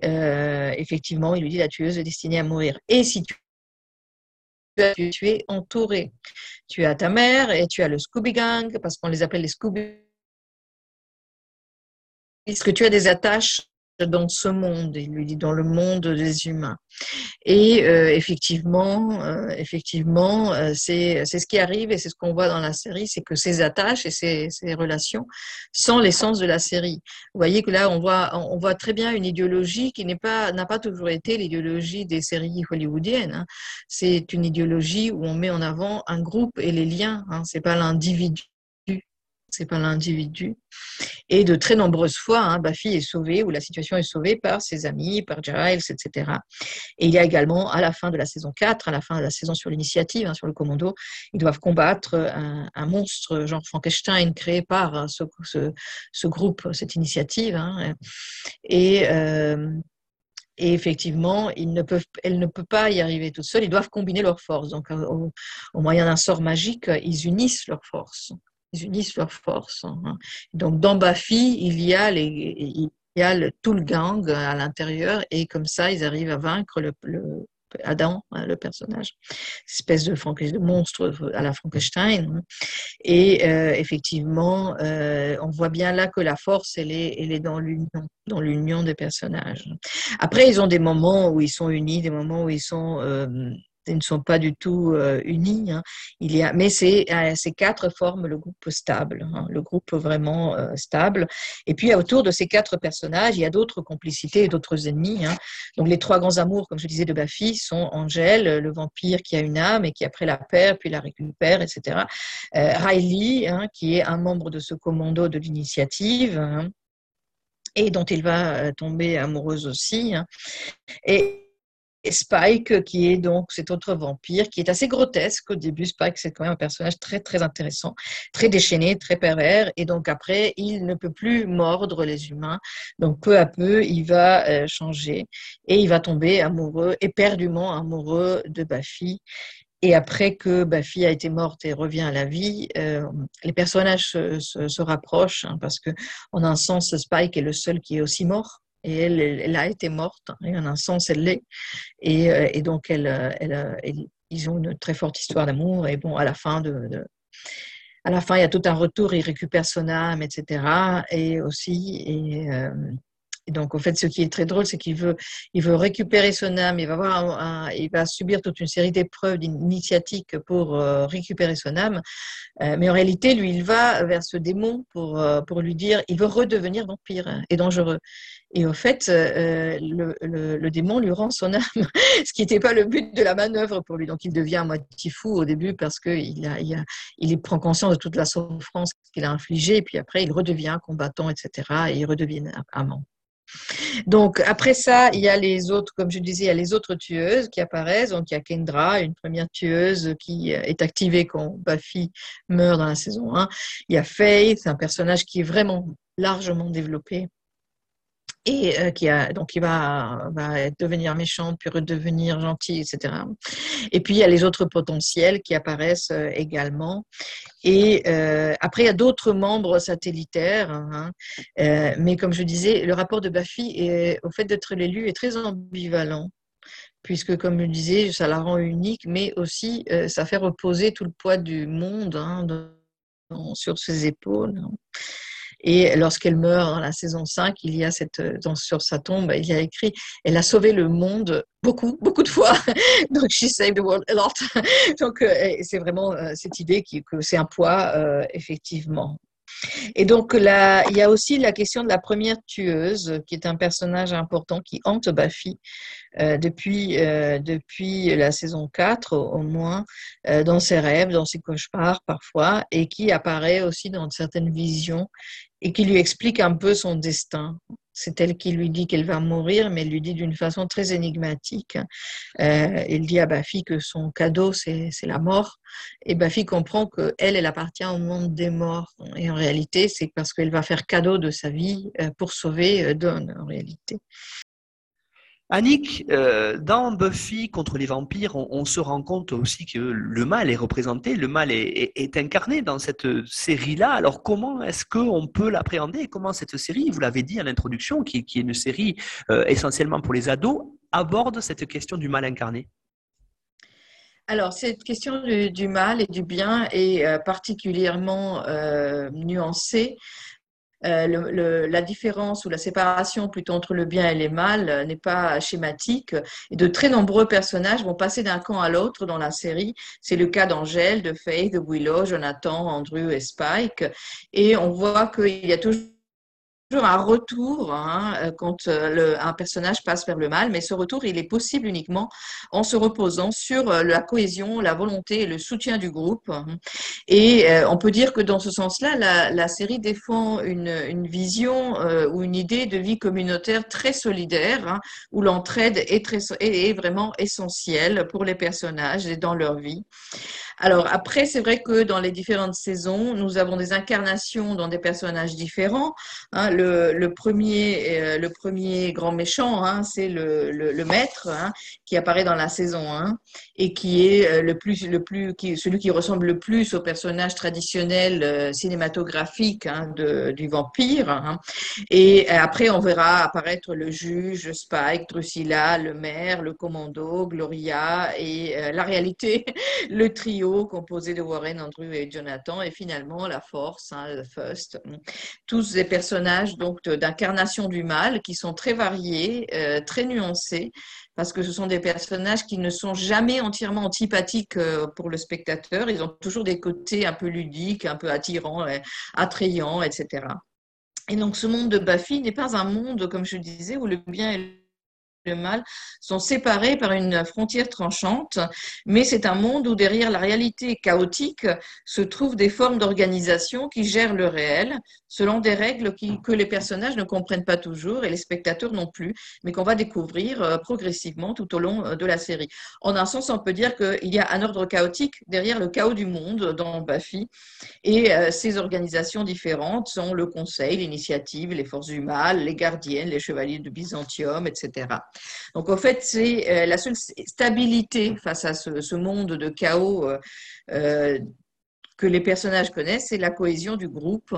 effectivement, il lui dit la tueuse est destinée à mourir. Et si tu tu es entouré. Tu as ta mère et tu as le Scooby Gang, parce qu'on les appelle les Scooby. Est-ce que tu as des attaches dans ce monde, il lui dit dans le monde des humains. Et euh, effectivement, euh, effectivement, euh, c'est c'est ce qui arrive et c'est ce qu'on voit dans la série, c'est que ces attaches et ces, ces relations sont l'essence de la série. Vous voyez que là, on voit on voit très bien une idéologie qui n'est pas n'a pas toujours été l'idéologie des séries hollywoodiennes. Hein. C'est une idéologie où on met en avant un groupe et les liens. Hein. C'est pas l'individu c'est pas l'individu. Et de très nombreuses fois, hein, est sauvée ou la situation est sauvée par ses amis, par Giles, etc. Et il y a également, à la fin de la saison 4, à la fin de la saison sur l'initiative, hein, sur le commando, ils doivent combattre un, monstre genre Frankenstein créé par ce, ce, groupe, cette initiative. Hein. Et, euh, et effectivement, ils ne peuvent, elle ne peut pas y arriver toute seule. Ils doivent combiner leurs forces. Donc, au moyen d'un sort magique, ils unissent leurs forces. Ils unissent leurs forces. Hein. Donc dans Buffy, il y a, tout le gang à l'intérieur et comme ça, ils arrivent à vaincre Adam, hein, le personnage, espèce de, monstre à la Frankenstein. Hein. Et euh, effectivement, euh, on voit bien là que la force, elle est, dans l'union des personnages. Après, ils ont des moments où ils sont unis, des moments où ils sont euh, ils ne sont pas du tout euh, unis. Hein. Il y a, mais c'est, euh, ces quatre forment le groupe stable, hein, le groupe vraiment euh, stable. Et puis autour de ces quatre personnages, il y a d'autres complicités et d'autres ennemis. Hein. Donc les trois grands amours, comme je disais, de Buffy sont Angèle, le vampire qui a une âme et qui après la perd, puis la récupère, etc. Riley, qui est un membre de ce commando de l'initiative et dont il va tomber amoureuse aussi. Et Spike, qui est donc cet autre vampire, qui est assez grotesque au début. Spike, c'est quand même un personnage très, très intéressant, très déchaîné, très pervers. Et donc après, il ne peut plus mordre les humains. Donc peu à peu, il va euh, changer et il va tomber amoureux, éperdument amoureux de Buffy. Et après que Buffy a été morte et revient à la vie, euh, les personnages se, rapprochent hein, parce que, en un sens, Spike est le seul qui est aussi mort et elle, elle, a été morte, et en un sens, elle l'est. Et, euh, et, donc, elle, ils ont une très forte histoire d'amour. Et bon, à la fin à la fin, il y a tout un retour, il récupère son âme, etc. Et aussi, et, euh, et donc, en fait, ce qui est très drôle, c'est qu'il veut, il veut récupérer son âme, il va, avoir il va subir toute une série d'épreuves initiatiques pour euh, récupérer son âme. Euh, mais en réalité, lui, il va vers ce démon pour, euh, pour lui dire, il veut redevenir vampire et dangereux. Et au fait, le, le, démon lui rend son âme, [laughs] ce qui n'était pas le but de la manœuvre pour lui. Donc, il devient à moitié fou au début parce qu'il a, il, a, il prend conscience de toute la souffrance qu'il a infligée, et puis après, il redevient combattant, etc., et il redevient amant. Donc après ça, il y a les autres, comme je disais, il y a les autres tueuses qui apparaissent. Donc il y a Kendra, une première tueuse qui est activée quand Buffy meurt dans la saison 1. Il y a Faith, un personnage qui est vraiment largement développé et euh, qui a donc il va, va devenir méchante puis redevenir gentil etc et puis il y a les autres potentiels qui apparaissent euh, également et euh, après il y a d'autres membres satellitaires hein, mais comme je disais le rapport de Buffy est, au fait d'être l'élu est très ambivalent puisque, comme je disais, ça la rend unique, mais aussi ça fait reposer tout le poids du monde hein, sur ses épaules. Hein. Et lorsqu'elle meurt dans la saison 5, il y a cette, dans, sur sa tombe, il y a écrit Elle a sauvé le monde beaucoup, beaucoup de fois. [laughs] Donc, she saved the world a lot. [laughs] Donc, euh, c'est vraiment euh, cette idée que c'est un poids, euh, effectivement. Et donc, là, il y a aussi la question de la première tueuse, qui est un personnage important qui hante Buffy depuis, depuis la saison 4 au, moins, dans ses rêves, dans ses cauchemars parfois, et qui apparaît aussi dans certaines visions et qui lui explique un peu son destin. C'est elle qui lui dit qu'elle va mourir, mais elle lui dit d'une façon très énigmatique. Euh, elle dit à Buffy que son cadeau, c'est la mort. Et Buffy comprend qu'elle, elle appartient au monde des morts. Et en réalité, c'est parce qu'elle va faire cadeau de sa vie euh, pour sauver euh, Dawn, en réalité. Annick, euh, dans Buffy contre les vampires, on, se rend compte aussi que le mal est représenté, le mal est, incarné dans cette série-là. Alors comment est-ce qu'on peut l'appréhender Comment cette série, vous l'avez dit à l'introduction, qui, est une série euh, essentiellement pour les ados, aborde cette question du mal incarné? Alors, cette question du, mal et du bien est euh, particulièrement nuancée euh, la différence ou la séparation plutôt entre le bien et le mal euh, n'est pas schématique. Et de très nombreux personnages vont passer d'un camp à l'autre dans la série. C'est le cas d'Angèle, de Faith, de Willow, Jonathan, Andrew et Spike. Et on voit qu'il y a toujours un retour hein, euh, quand euh, un personnage passe vers le mal, mais ce retour, il est possible uniquement en se reposant sur euh, la cohésion, la volonté et le soutien du groupe. Hein. Et on peut dire que dans ce sens-là, la, série défend une, vision ou une idée de vie communautaire très solidaire, hein, où l'entraide est vraiment essentielle pour les personnages et dans leur vie. Alors après, c'est vrai que dans les différentes saisons, nous avons des incarnations dans des personnages différents. Hein. le, premier, euh, le premier grand méchant, hein, c'est le, maître hein, qui apparaît dans la saison 1 et qui est euh, plus, le plus, celui qui ressemble le plus au personnage traditionnel euh, cinématographique du vampire. Et après, on verra apparaître le juge, Spike, Drusilla, le maire, le commando, Gloria et la réalité, [laughs] le trio composé de Warren, Andrew et Jonathan, et finalement la Force, hein, First. Tous des personnages donc d'incarnation du mal qui sont très variés, euh, très nuancés, parce que ce sont des personnages qui ne sont jamais entièrement antipathiques euh, pour le spectateur. Ils ont toujours des côtés un peu ludiques, un peu attirants, attrayants, etc. Et donc ce monde de Buffy n'est pas un monde, comme je disais, où le bien et le mal sont séparés par une frontière tranchante, mais c'est un monde où derrière la réalité chaotique se trouvent des formes d'organisation qui gèrent le réel selon des règles que les personnages ne comprennent pas toujours et les spectateurs non plus, mais qu'on va découvrir euh, progressivement tout au long euh, de la série. En un sens, on peut dire qu'il y a un ordre chaotique derrière le chaos du monde dans Buffy, et euh, ces organisations différentes sont le Conseil, l'initiative, les forces du mal, les gardiennes, les chevaliers de Byzantium, etc. Donc, en fait, c'est euh, la seule stabilité face à ce, monde de chaos euh, euh, que les personnages connaissent, c'est la cohésion du groupe.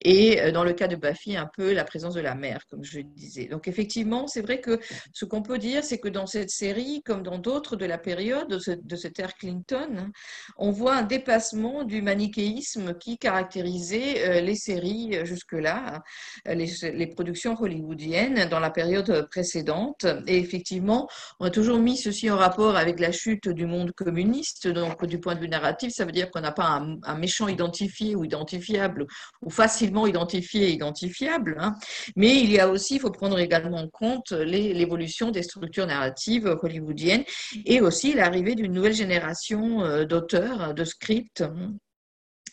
Et euh, dans le cas de Buffy, un peu la présence de la mère, comme je disais. Donc effectivement, c'est vrai que ce qu'on peut dire, c'est que dans cette série, comme dans d'autres de la période de, cette ère Clinton, on voit un dépassement du manichéisme qui caractérisait euh, les séries euh, jusque-là, les, les, productions hollywoodiennes dans la période précédente. Et effectivement, on a toujours mis ceci en rapport avec la chute du monde communiste. Donc du point de vue narratif, ça veut dire qu'on n'a pas un un, méchant identifié ou identifiable, ou facilement identifié et identifiable. Hein. Mais il y a aussi, il faut prendre également en compte l'évolution des structures narratives hollywoodiennes et aussi l'arrivée d'une nouvelle génération euh, d'auteurs, de scripts hein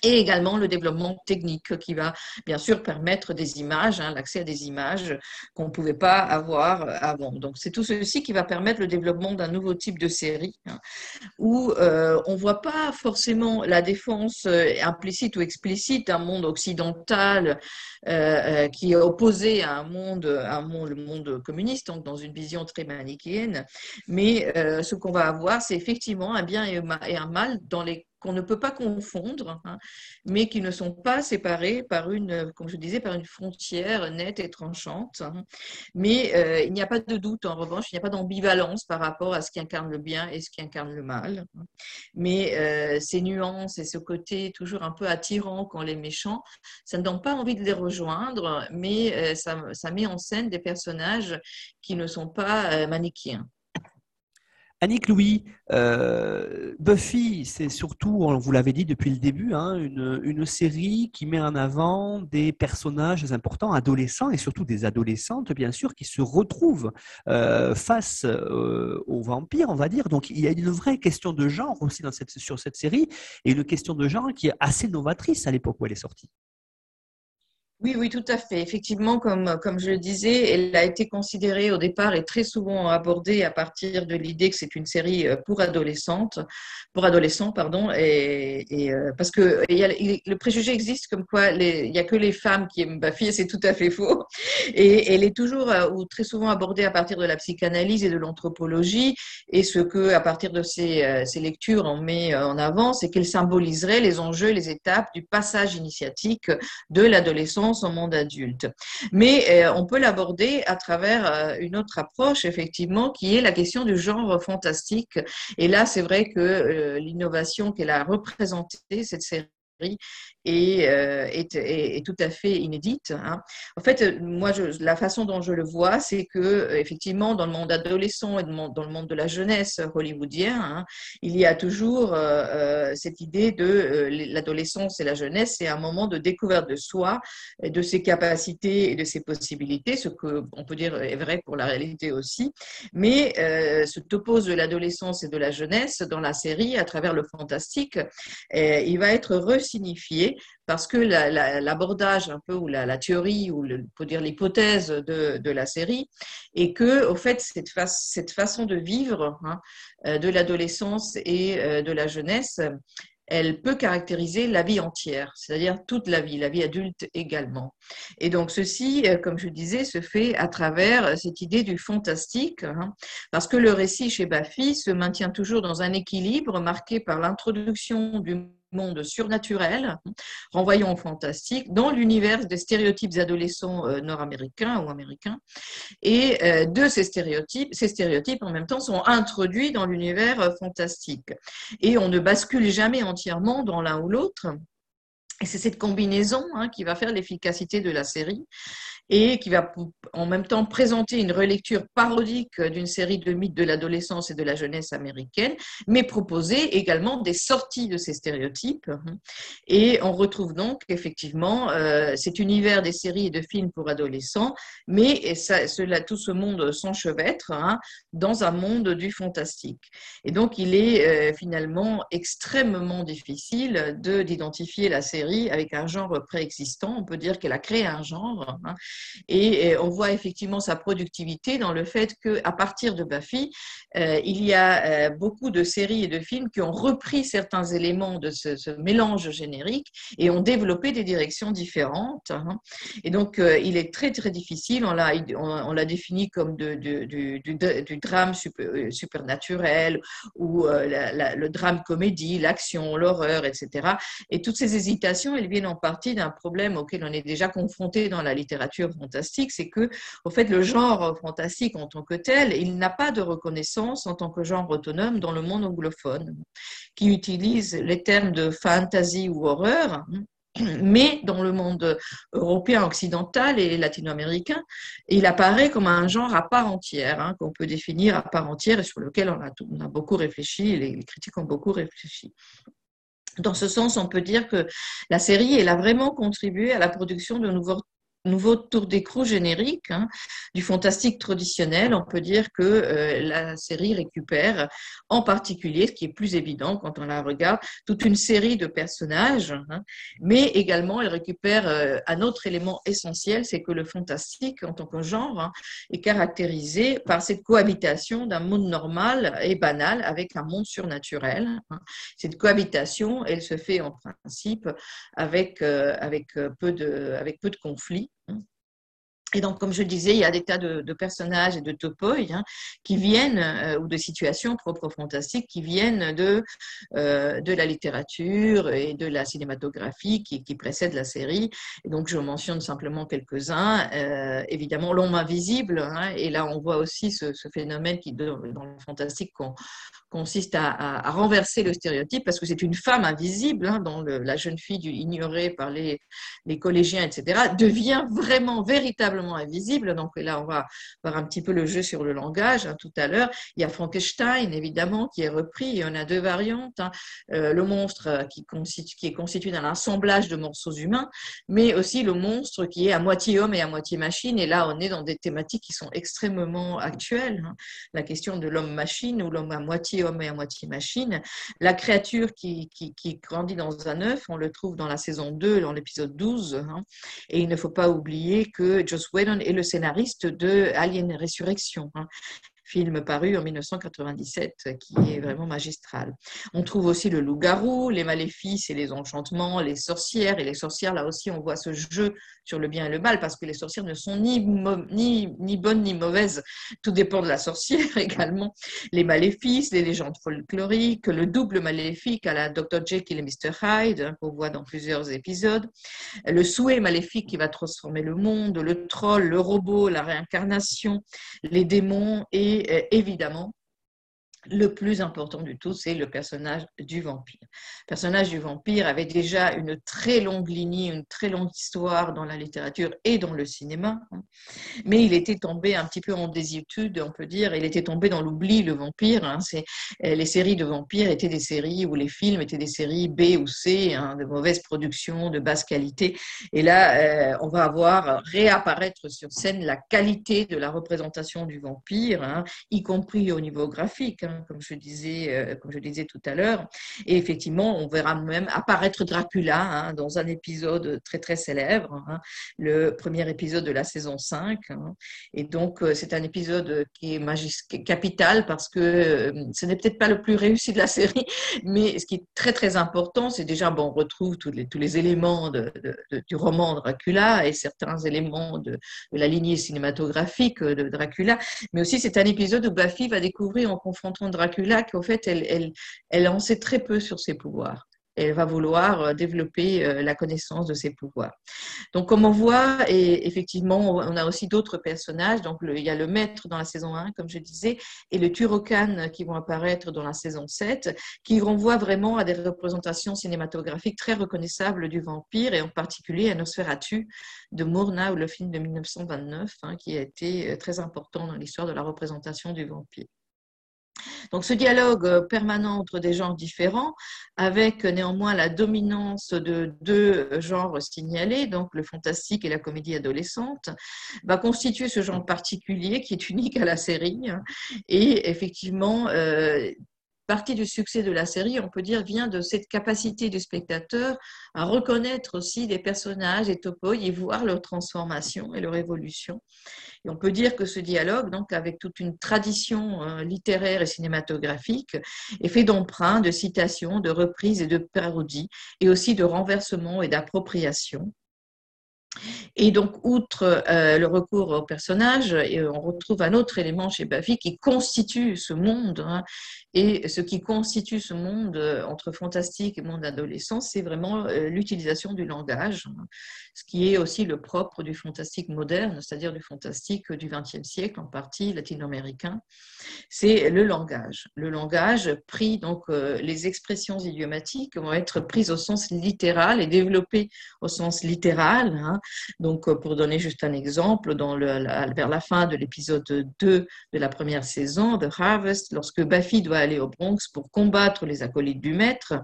et également le développement technique qui va bien sûr permettre des images, hein, l'accès à des images qu'on ne pouvait pas avoir avant. Donc c'est tout ceci qui va permettre le développement d'un nouveau type de série hein, où euh, on ne voit pas forcément la défense euh, implicite ou explicite d'un monde occidental euh, qui est opposé à un monde, un monde communiste, donc dans une vision très manichéenne, mais ce qu'on va avoir, c'est effectivement un bien et un mal dans les qu'on ne peut pas confondre, hein, mais qui ne sont pas séparés par une, comme je disais, par une frontière nette et tranchante. Hein. Mais euh, il n'y a pas de doute, en revanche, il n'y a pas d'ambivalence par rapport à ce qui incarne le bien et ce qui incarne le mal. Hein. Mais euh, ces nuances et ce côté toujours un peu attirant quand les méchants, ça ne donne pas envie de les rejoindre, mais euh, ça, ça met en scène des personnages qui ne sont pas manichéens. Annick Louis, euh, Buffy, c'est surtout, on vous l'avait dit depuis le début, hein, une, série qui met en avant des personnages importants, adolescents et surtout des adolescentes, bien sûr, qui se retrouvent euh, face euh, aux vampires, on va dire. Donc il y a une vraie question de genre aussi sur cette série et une question de genre qui est assez novatrice à l'époque où elle est sortie. Oui, oui, tout à fait. Effectivement, comme, comme je le disais, elle a été considérée au départ et très souvent abordée à partir de l'idée que c'est une série euh, pour adolescentes, pour adolescents, pardon, et, euh, parce que le préjugé existe comme quoi il n'y a que les femmes qui aiment Buffy, et c'est tout à fait faux. Et elle est toujours euh, ou très souvent abordée à partir de la psychanalyse et de l'anthropologie, et ce que, à partir de ces, ces lectures, on met en avant, c'est qu'elle symboliserait les enjeux, les étapes du passage initiatique de l'adolescence son monde adulte. Mais euh, on peut l'aborder à travers euh, une autre approche, effectivement, qui est la question du genre fantastique. Et là, c'est vrai que euh, l'innovation qu'elle a représentée, cette série, et euh, est, est, tout à fait inédite. Hein. En fait, moi, je, la façon dont je le vois, c'est que effectivement, dans le monde adolescent et dans le monde de la jeunesse hollywoodien, hein, il y a toujours euh, euh, cette idée de l'adolescence et la jeunesse, c'est un moment de découverte de soi, de ses capacités et de ses possibilités, ce que on peut dire est vrai pour la réalité aussi. Mais ce topos de l'adolescence et de la jeunesse dans la série, à travers le fantastique, il va être reçu parce que l'abordage un peu ou la, théorie ou peut dire l'hypothèse de, la série est que au fait cette, cette façon de vivre hein, euh, de l'adolescence et euh, de la jeunesse elle peut caractériser la vie entière, c'est-à-dire toute la vie, la vie adulte également. Et donc ceci, euh, comme je disais, se fait à travers cette idée du fantastique, hein, parce que le récit chez Baffy se maintient toujours dans un équilibre marqué par l'introduction du monde surnaturel, renvoyant au fantastique, dans l'univers des stéréotypes adolescents euh, nord-américains ou américains. Et euh, de ces stéréotypes, ces stéréotypes en même temps sont introduits dans l'univers euh, fantastique. Et on ne bascule jamais entièrement dans l'un ou l'autre. Et c'est cette combinaison hein, qui va faire l'efficacité de la série et qui va en même temps présenter une relecture parodique d'une série de mythes de l'adolescence et de la jeunesse américaine, mais proposer également des sorties de ces stéréotypes. Et on retrouve donc effectivement euh, cet univers des séries et de films pour adolescents, mais cela, tout ce monde s'enchevêtre hein, dans un monde du fantastique. Et donc il est euh, finalement extrêmement difficile d'identifier la série avec un genre préexistant. On peut dire qu'elle a créé un genre. Hein, et on voit effectivement sa productivité dans le fait qu'à partir de Buffy, euh, il y a euh, beaucoup de séries et de films qui ont repris certains éléments de ce, mélange générique et ont développé des directions différentes. Hein. Et donc, euh, il est très, très difficile. On l'a, défini comme du, drame super, supernaturel ou le drame comédie, l'action, l'horreur, etc. Et toutes ces hésitations, elles viennent en partie d'un problème auquel on est déjà confronté dans la littérature fantastique, c'est que, au fait, le genre fantastique en tant que tel, il n'a pas de reconnaissance en tant que genre autonome dans le monde anglophone, qui utilise les termes de fantasy ou horreur, mais dans le monde européen, occidental et latino-américain, il apparaît comme un genre à part entière, hein, qu'on peut définir à part entière et sur lequel on a, on a beaucoup réfléchi, les critiques ont beaucoup réfléchi. Dans ce sens, on peut dire que la série, elle a vraiment contribué à la production de nouveaux nouveau tour d'écrou générique hein, du fantastique traditionnel, on peut dire que euh, la série récupère en particulier, ce qui est plus évident quand on la regarde, toute une série de personnages, hein, mais également elle récupère euh, un autre élément essentiel, c'est que le fantastique en tant que genre hein, est caractérisé par cette cohabitation d'un monde normal et banal avec un monde surnaturel. Cette cohabitation, elle se fait en principe avec, euh, avec, peu, de, avec peu de conflits. Et donc, comme je disais, il y a des tas de, personnages et de topoi hein, qui viennent, euh, ou de situations propres fantastiques, qui viennent de, euh, de la littérature et de la cinématographie qui, précède la série. Et donc, je mentionne simplement quelques-uns. Euh, évidemment, L'homme invisible, hein, et là, on voit aussi ce, phénomène qui, dans le fantastique, consiste à, renverser le stéréotype parce que c'est une femme invisible, hein, dont la jeune fille ignorée par les, collégiens, etc., devient vraiment, véritablement invisible. Donc là, on va voir un petit peu le jeu sur le langage hein, tout à l'heure. Il y a Frankenstein, évidemment, qui est repris. Et on a deux variantes. Hein. Euh, le monstre euh, qui, qui est constitué d'un assemblage de morceaux humains, mais aussi le monstre qui est à moitié homme et à moitié machine. Et là, on est dans des thématiques qui sont extrêmement actuelles. La question de l'homme-machine ou l'homme à moitié homme et à moitié machine. La créature qui, qui, grandit dans un œuf, on le trouve dans la saison 2, dans l'épisode 12. Et il ne faut pas oublier que Joss Whedon est le scénariste de Alien Résurrection. Hein film paru en 1997 qui est vraiment magistral. On trouve aussi le loup-garou, les maléfices et les enchantements, les sorcières. Et les sorcières, là aussi, on voit ce jeu sur le bien et le mal parce que les sorcières ne sont ni, ni, ni bonnes ni mauvaises. Tout dépend de la sorcière [laughs] également. Les maléfices, les légendes folkloriques, le double maléfique à la Dr. Jekyll et Mr. Hyde hein, qu'on voit dans plusieurs épisodes. Le souhait maléfique qui va transformer le monde, le troll, le robot, la réincarnation, les démons et euh, évidemment, le plus important du tout, c'est le personnage du vampire. Le personnage du vampire avait déjà une très longue lignée, une très longue histoire dans la littérature et dans le cinéma, hein. mais il était tombé un petit peu en désuétude, on peut dire, il était tombé dans l'oubli, le vampire. Hein. Euh, les séries de vampires étaient des séries où les films étaient des séries B ou C, hein, de mauvaise production, de basse qualité. Et là, euh, on va avoir réapparaître sur scène la qualité de la représentation du vampire, y compris au niveau graphique hein, comme, je disais, euh, comme je disais tout à l'heure. Et effectivement, on verra même apparaître Dracula hein, dans un épisode très très célèbre, hein, le premier épisode de la saison 5. Et donc, euh, c'est un épisode qui est capital parce que euh, ce n'est peut-être pas le plus réussi de la série, [laughs] mais ce qui est très très important, c'est déjà, bon, on retrouve tous les, tous les éléments du roman Dracula et certains éléments de la lignée cinématographique de Dracula, mais aussi c'est un épisode où Buffy va découvrir en confrontant Dracula qu'en fait elle, elle, elle en sait très peu sur ses pouvoirs elle va vouloir euh, développer euh, la connaissance de ses pouvoirs. Donc, comme on voit, et effectivement, on a aussi d'autres personnages. Donc, il y a le maître dans la saison 1, comme je disais, et le Turokan qui vont apparaître dans la saison 7, qui renvoient vraiment à des représentations cinématographiques très reconnaissables du vampire, et en particulier à Nosferatu de Murnau, le film de 1929, hein, qui a été euh, très important dans l'histoire de la représentation du vampire. Donc ce dialogue euh, permanent entre des genres différents, avec néanmoins la dominance de deux genres signalés, donc le fantastique et la comédie adolescente, va constituer ce genre particulier qui est unique à la série. Hein. Et effectivement, euh, partie du succès de la série, on peut dire, vient de cette capacité du spectateur à reconnaître aussi des personnages et topos et voir leur transformation et leur évolution. Et on peut dire que ce dialogue, donc avec toute une tradition euh, littéraire et cinématographique, est fait d'emprunts, de citations, de reprises et de parodies, et aussi de renversements et d'appropriation. Et donc, outre euh, le recours au personnage, on retrouve un autre élément chez Buffy qui constitue ce monde. Hein, et ce qui constitue ce monde euh, entre fantastique et monde adolescent, c'est vraiment euh, l'utilisation du langage, hein, ce qui est aussi le propre du fantastique moderne, c'est-à-dire du fantastique du XXe siècle, en partie latino-américain. C'est le langage. Le langage pris, donc les expressions idiomatiques vont être prises au sens littéral et développées au sens littéral. Hein, donc, euh, pour donner juste un exemple, vers la fin de l'épisode 2 de la première saison, The Harvest, lorsque Buffy doit aller au Bronx pour combattre les acolytes du maître,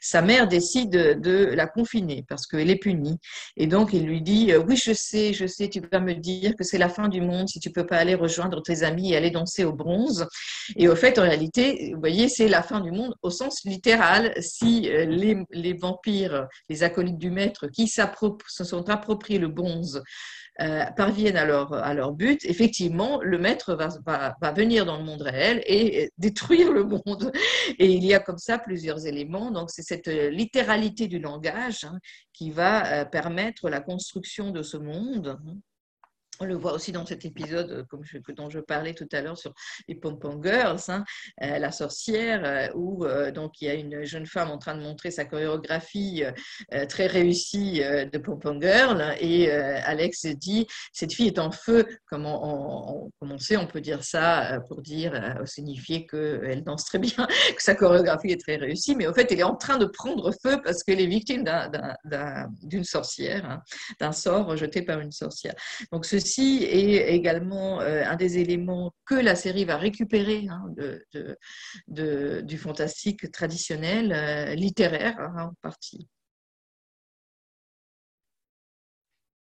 sa mère décide de la confiner parce qu'elle est punie. Et donc, il lui dit, euh, oui, je sais, je sais, tu vas me dire que c'est la fin du monde si tu peux pas aller rejoindre tes amis et aller danser au bronze. Et au fait, en réalité, vous voyez, c'est la fin du monde au sens littéral. Si euh, les, les vampires, les acolytes du maître qui se sont appropriés le bronze, euh, parviennent à leur, à leur but, effectivement, le maître va, va, va, venir dans le monde réel et détruire le monde. Et il y a comme ça plusieurs éléments. Donc, c'est cette littéralité du langage hein, qui va euh, permettre la construction de ce monde. Hein. On le voit aussi dans cet épisode euh, comme dont je parlais tout à l'heure sur les pom-pom girls, hein, euh, la sorcière, euh, où donc il y a une jeune femme en train de montrer sa chorégraphie très réussie de pom-pom girl et Alex dit cette fille est en feu. Comme on, sait, on peut dire ça pour dire signifier qu'elle danse très bien, [laughs] que sa chorégraphie est très réussie, mais en fait elle est en train de prendre feu parce qu'elle est victime d'une sorcière, hein, d'un sort jeté par une sorcière. Donc ceci est également euh, un des éléments que la série va récupérer hein, du fantastique traditionnel, euh, littéraire hein, en partie.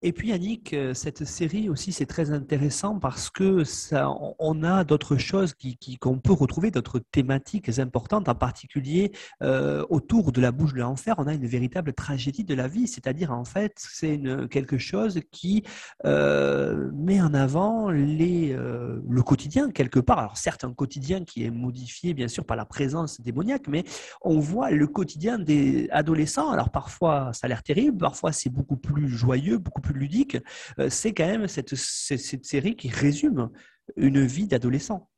Et puis Yannick, euh, cette série aussi c'est très intéressant parce que ça, on a d'autres choses qui, qu'on peut retrouver, d'autres thématiques importantes, en particulier euh, autour de la bouche de l'enfer, on a une véritable tragédie de la vie, c'est-à-dire en fait c'est quelque chose qui euh, met en avant les, le quotidien quelque part. Alors certes un quotidien qui est modifié bien sûr par la présence démoniaque, mais on voit le quotidien des adolescents. Alors parfois ça a l'air terrible, parfois c'est beaucoup plus joyeux, beaucoup plus ludique, euh, c'est quand même cette, série qui résume une vie d'adolescent.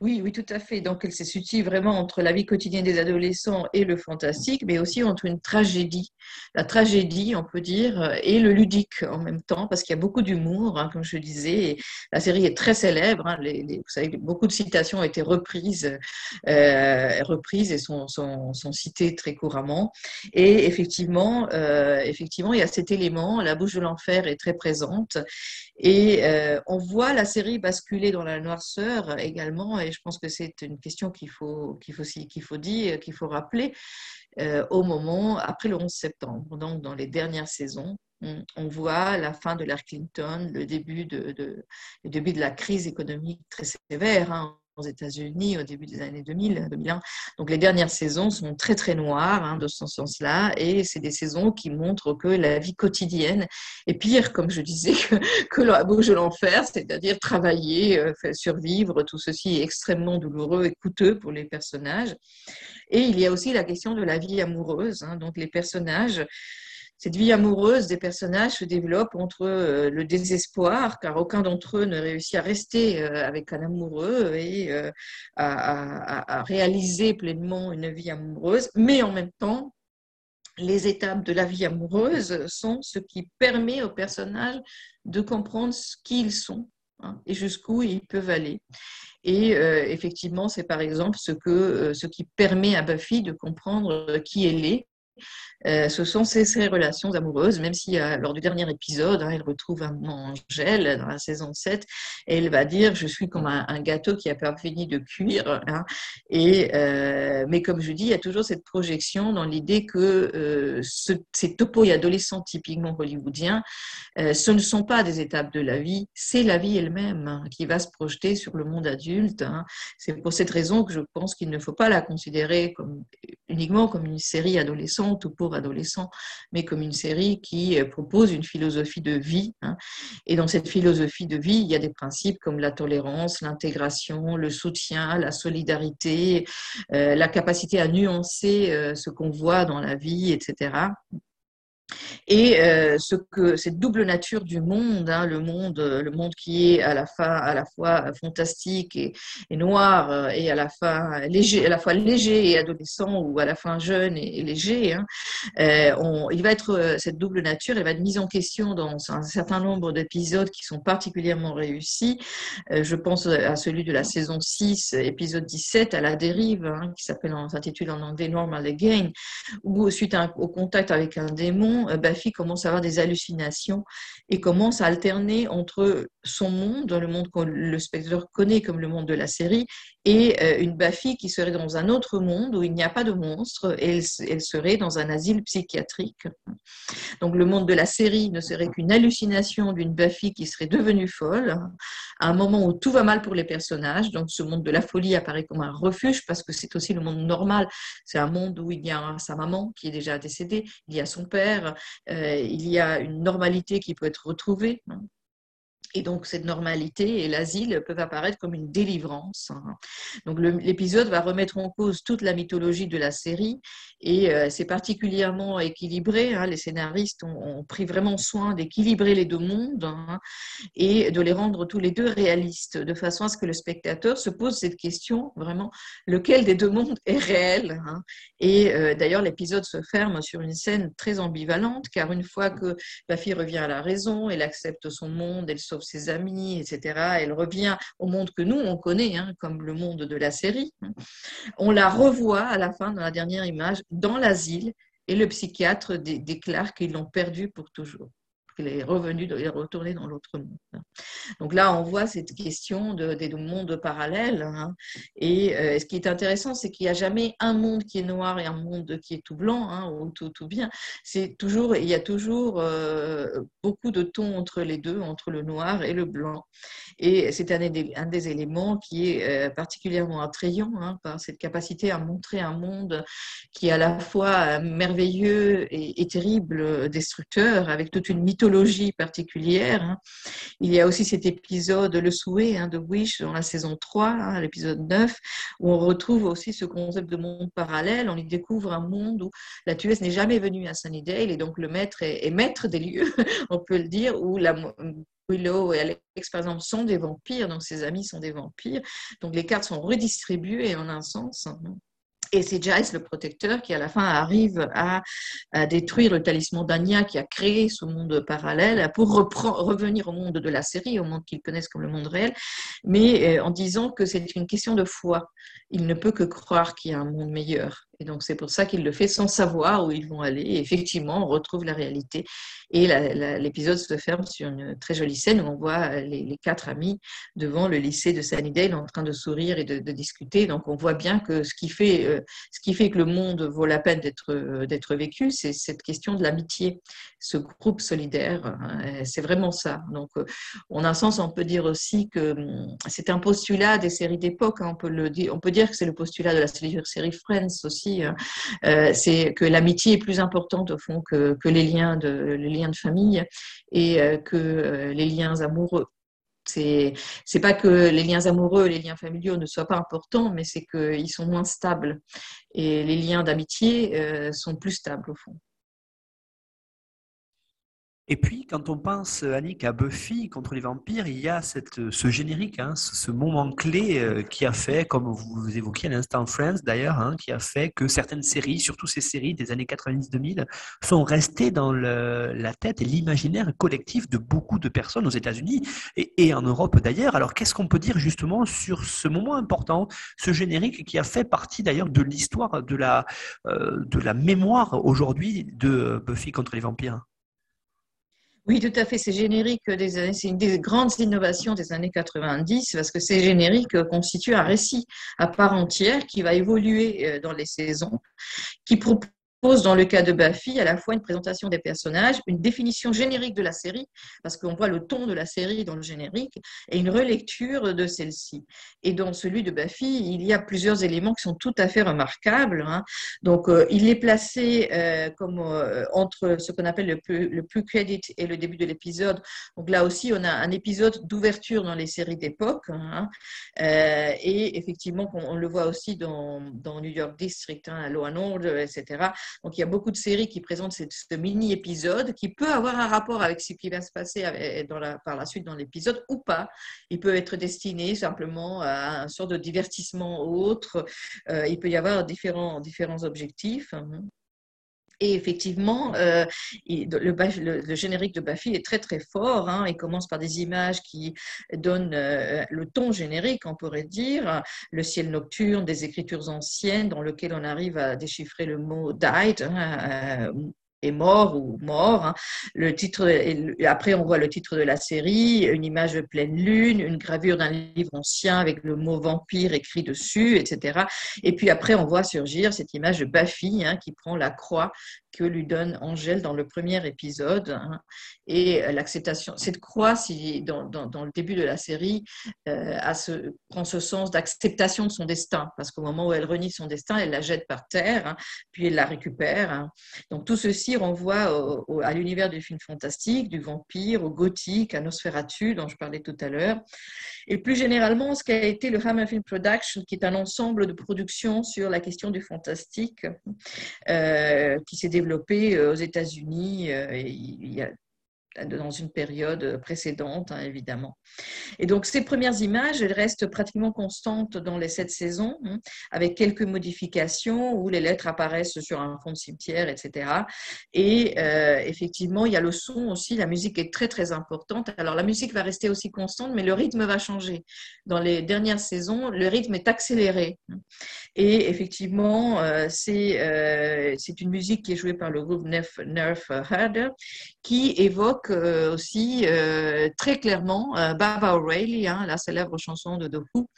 Oui, oui, tout à fait. Donc, elle se situe vraiment entre la vie quotidienne des adolescents et le fantastique, mais aussi entre une tragédie, la tragédie, on peut dire, et le ludique en même temps, parce qu'il y a beaucoup d'humour, hein, comme je disais. la série est très célèbre. Hein. vous savez, beaucoup de citations ont été reprises, euh, reprises et sont, sont, sont, citées très couramment. Et effectivement, euh, effectivement, il y a cet élément. La bouche de l'enfer est très présente. Et euh, on voit la série basculer dans la noirceur également, et je pense que c'est une question qu'il faut, faut, qu'il faut dire, qu'il faut rappeler euh, au moment, après le 11 septembre, donc dans les dernières saisons. On, voit la fin de l'ère Clinton, le début de, le début de la crise économique très sévère. Hein aux États-Unis au début des années 2000, 2001. Donc les dernières saisons sont très très noires hein, de ce sens-là, et c'est des saisons qui montrent que la vie quotidienne est pire, comme je disais, que, que la bouche de l'enfer, c'est-à-dire travailler, euh, survivre. Tout ceci est extrêmement douloureux et coûteux pour les personnages. Et il y a aussi la question de la vie amoureuse. Hein. donc les personnages cette vie amoureuse des personnages se développe entre euh, le désespoir, car aucun d'entre eux ne réussit à rester euh, avec un amoureux et euh, à, réaliser pleinement une vie amoureuse, mais en même temps, les étapes de la vie amoureuse sont ce qui permet aux personnages de comprendre qui ils sont hein, et jusqu'où ils peuvent aller. Et effectivement, c'est par exemple ce, ce qui permet à Buffy de comprendre qui elle est euh, ce sont ces, relations amoureuses, même si euh, lors du dernier épisode, hein, elle retrouve un Angèle dans la saison 7, et elle va dire Je suis comme un, gâteau qui a pas fini de cuire. Hein. et, euh, mais comme je dis, il y a toujours cette projection dans l'idée que ces topos adolescents typiquement hollywoodiens, ce ne sont pas des étapes de la vie, c'est la vie elle-même hein, qui va se projeter sur le monde adulte. C'est pour cette raison que je pense qu'il ne faut pas la considérer uniquement comme une série adolescente ou pour adolescents, mais comme une série qui euh, propose une philosophie de vie. Hein. Et dans cette philosophie de vie, il y a des principes comme la tolérance, l'intégration, le soutien, la solidarité, euh, la capacité à nuancer euh, ce qu'on voit dans la vie, etc. Et euh, ce que cette double nature du monde, hein, le monde, le monde qui est à la fois, à la fois fantastique et, noir, euh, et à la fois léger, à la fois léger et adolescent, ou à la fois jeune et, léger, hein, euh, il va être cette double nature, elle va être mise en question dans un certain nombre d'épisodes qui sont particulièrement réussis. je pense à celui de la saison 6, épisode 17, à la dérive, hein, qui s'appelle, s'intitule en anglais Normal Again, où suite au contact avec un démon euh, Buffy commence à avoir des hallucinations et commence à alterner entre son monde, le monde que le spectateur connaît comme le monde de la série, et euh, une Buffy qui serait dans un autre monde où il n'y a pas de monstres et elle, serait dans un asile psychiatrique. Donc le monde de la série ne serait qu'une hallucination d'une Buffy qui serait devenue folle, à un moment où tout va mal pour les personnages. Donc ce monde de la folie apparaît comme un refuge parce que c'est aussi le monde normal. C'est un monde où il y a sa maman qui est déjà décédée, il y a son père, euh, il y a une normalité qui peut être retrouvée. Et donc, cette normalité et l'asile peuvent apparaître comme une délivrance. Hein. Donc, l'épisode va remettre en cause toute la mythologie de la série et euh, c'est particulièrement équilibré. Hein. Les scénaristes ont, pris vraiment soin d'équilibrer les deux mondes hein, et de les rendre tous les deux réalistes, de façon à ce que le spectateur se pose cette question vraiment lequel des deux mondes est réel. Et euh, d'ailleurs, l'épisode se ferme sur une scène très ambivalente, car une fois que la fille revient à la raison, elle accepte son monde, elle sauve ses amis, etc., elle revient au monde que nous, on connaît, hein, comme le monde de la série. On la revoit à la fin, dans la dernière image, dans l'asile, et le psychiatre déclare qu'ils l'ont perdue pour toujours est revenu, de est retourné dans l'autre monde. Donc là, on voit cette question de, des mondes parallèles. Hein. Et euh, ce qui est intéressant, c'est qu'il n'y a jamais un monde qui est noir et un monde qui est tout blanc hein, ou tout, bien. C'est toujours, il y a toujours euh, beaucoup de tons entre les deux, entre le noir et le blanc. Et c'est un, des éléments qui est euh, particulièrement attrayant hein, par cette capacité à montrer un monde qui est à la fois merveilleux et, et terrible, destructeur, avec toute une mythologie particulière. Hein. Il y a aussi cet épisode Le souhait hein, de Wish dans la saison 3, hein, l'épisode 9, où on retrouve aussi ce concept de monde parallèle. On y découvre un monde où la tueuse n'est jamais venue à Sunnydale et donc le maître est, maître des lieux, [laughs] on peut le dire, où la, Willow et Alex, par exemple, sont des vampires, donc ses amis sont des vampires. Donc les cartes sont redistribuées en un sens. Et c'est Giles, le protecteur, qui à la fin arrive à, détruire le talisman d'Anya qui a créé ce monde parallèle pour revenir au monde de la série, au monde qu'ils connaissent comme le monde réel, mais euh, en disant que c'est une question de foi. Il ne peut que croire qu'il y a un monde meilleur. Et donc, c'est pour ça qu'il le fait sans savoir où ils vont aller. Et effectivement, on retrouve la réalité. Et l'épisode se ferme sur une très jolie scène où on voit les, quatre amis devant le lycée de Sunnydale en train de sourire et de, discuter. Donc, on voit bien que ce qui fait, euh, ce qui fait que le monde vaut la peine d'être euh, vécu, c'est cette question de l'amitié, ce groupe solidaire. Hein. c'est vraiment ça. Donc, euh, on a un sens, on peut dire aussi que hum, c'est un postulat des séries d'époque. Hein. on, peut le dire, on peut dire que c'est le postulat de la série Friends aussi. Hein. c'est que l'amitié est plus importante au fond que, les liens de famille et euh, que euh, les liens amoureux. C'est c'est pas que les liens amoureux, les liens familiaux ne soient pas importants, mais c'est qu'ils sont moins stables et les liens d'amitié euh, sont plus stables au fond. Et puis, quand on pense, Annick, à Buffy contre les vampires, il y a cette, ce générique, hein, ce moment clé euh, qui a fait, comme vous évoquiez à l'instant Friends d'ailleurs, hein, qui a fait que certaines séries, surtout ces séries des années 90-2000, sont restées dans la tête et l'imaginaire collectif de beaucoup de personnes aux États-Unis et, en Europe d'ailleurs. Alors, qu'est-ce qu'on peut dire justement sur ce moment important, ce générique qui a fait partie d'ailleurs de l'histoire, euh, de la mémoire aujourd'hui de Buffy contre les vampires? Oui, tout à fait. C'est générique des années, c'est une des grandes innovations des années 90 parce que ces génériques constituent un récit à part entière qui va évoluer euh, dans les saisons, qui propose pose dans le cas de Buffy à la fois une présentation des personnages, une définition générique de la série, parce qu'on voit le ton de la série dans le générique, et une relecture de celle-ci. Et dans celui de Buffy, il y a plusieurs éléments qui sont tout à fait remarquables. Hein. Donc, euh, il est placé euh, comme euh, entre ce qu'on appelle le plus, le plus credit et le début de l'épisode. Donc là aussi, on a un épisode d'ouverture dans les séries d'époque. Hein. et effectivement, on, le voit aussi dans, New York District, hein, Law and Order, etc. Donc il y a beaucoup de séries qui présentent ce, mini-épisode qui peut avoir un rapport avec ce qui va se passer par la suite dans l'épisode ou pas. Il peut être destiné simplement à un sort de divertissement autre. Euh, il peut y avoir différents, différents objectifs. Et effectivement, euh, le, générique de Buffy est très très fort. Hein. Il commence par des images qui donnent euh, le ton générique, on pourrait dire, le ciel nocturne, des écritures anciennes dans lesquelles on arrive à déchiffrer le mot died, hein, euh, est mort ou mort. Hein. Le titre, après, on voit le titre de la série, une image de pleine lune, une gravure d'un livre ancien avec le mot vampire écrit dessus, etc. Et puis après, on voit surgir cette image de Buffy hein, qui prend la croix que lui donne Angèle dans le premier épisode. Hein. et l'acceptation, cette croix, si, dans, dans, le début de la série, euh, a ce, prend ce sens d'acceptation de son destin, parce qu'au moment où elle renie son destin, elle la jette par terre, puis elle la récupère. Donc tout ceci renvoie à l'univers du film fantastique, du vampire, au gothique, à Nosferatu, dont je parlais tout à l'heure. Et plus généralement, ce qu'a été le Hammer Film Production, qui est un ensemble de productions sur la question du fantastique, euh, qui s'est développé euh, aux États-Unis euh, il y a dans une période précédente, hein, évidemment. Et donc, ces premières images, elles restent pratiquement constantes dans les sept saisons, hein, avec quelques modifications où les lettres apparaissent sur un fond de cimetière, etc. Et euh, effectivement, il y a le son aussi, la musique est très, très importante. Alors, la musique va rester aussi constante, mais le rythme va changer. Dans les dernières saisons, le rythme est accéléré. Et effectivement, euh, euh, c'est une musique qui est jouée par le groupe Nerf, Nerf Herder, qui évoque euh, aussi euh, très clairement euh, Baba O'Reilly, hein, la célèbre chanson de The Who,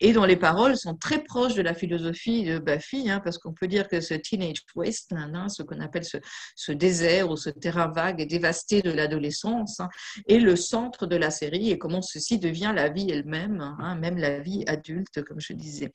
et dont les paroles sont très proches de la philosophie de Buffy, hein, parce qu'on peut dire que ce teenage wasteland, hein, ce qu'on appelle ce, désert ou ce terrain vague et dévasté de l'adolescence, est le centre de la série et comment ceci devient la vie elle-même, même la vie adulte, comme je disais.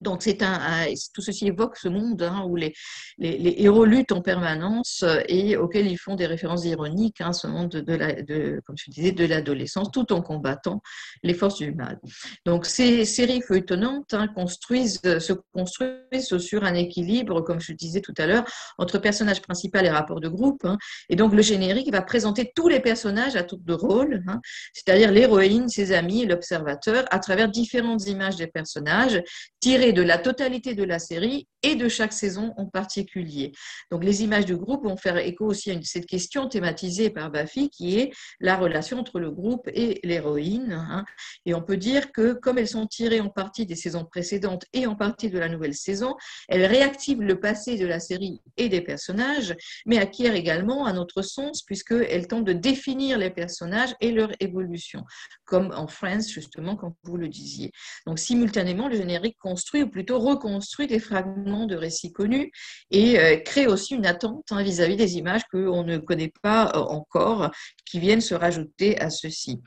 Donc, c'est un, tout ceci évoque ce monde hein, où les, les, héros luttent en permanence euh, et auquel ils font des références ironiques, hein, ce monde de, la, de, comme je disais, de l'adolescence, tout en combattant les forces du mal. Donc, ces séries feuilletonnantes hein, construisent, se construisent sur un équilibre, comme je disais tout à l'heure, entre personnages principaux et rapports de groupe. et donc, le générique va présenter tous les personnages à tour de rôle, c'est-à-dire l'héroïne, ses amis, l'observateur, à travers différentes images des personnages tirées de la totalité de la série et de chaque saison en particulier. Donc les images du groupe vont faire écho aussi à cette question thématisée par Buffy qui est la relation entre le groupe et l'héroïne. Hein. Et on peut dire que comme elles sont tirées en partie des saisons précédentes et en partie de la nouvelle saison, elles réactivent le passé de la série et des personnages, mais acquièrent également un autre sens puisqu'elles tentent de définir les personnages et leur évolution, comme en Friends justement, comme vous le disiez. Donc simultanément, le générique construit ou plutôt reconstruit des fragments de récits connus et euh, crée aussi une attente hein, vis-à-vis des images qu'on ne connaît pas euh, encore, qui viennent se rajouter à ceci.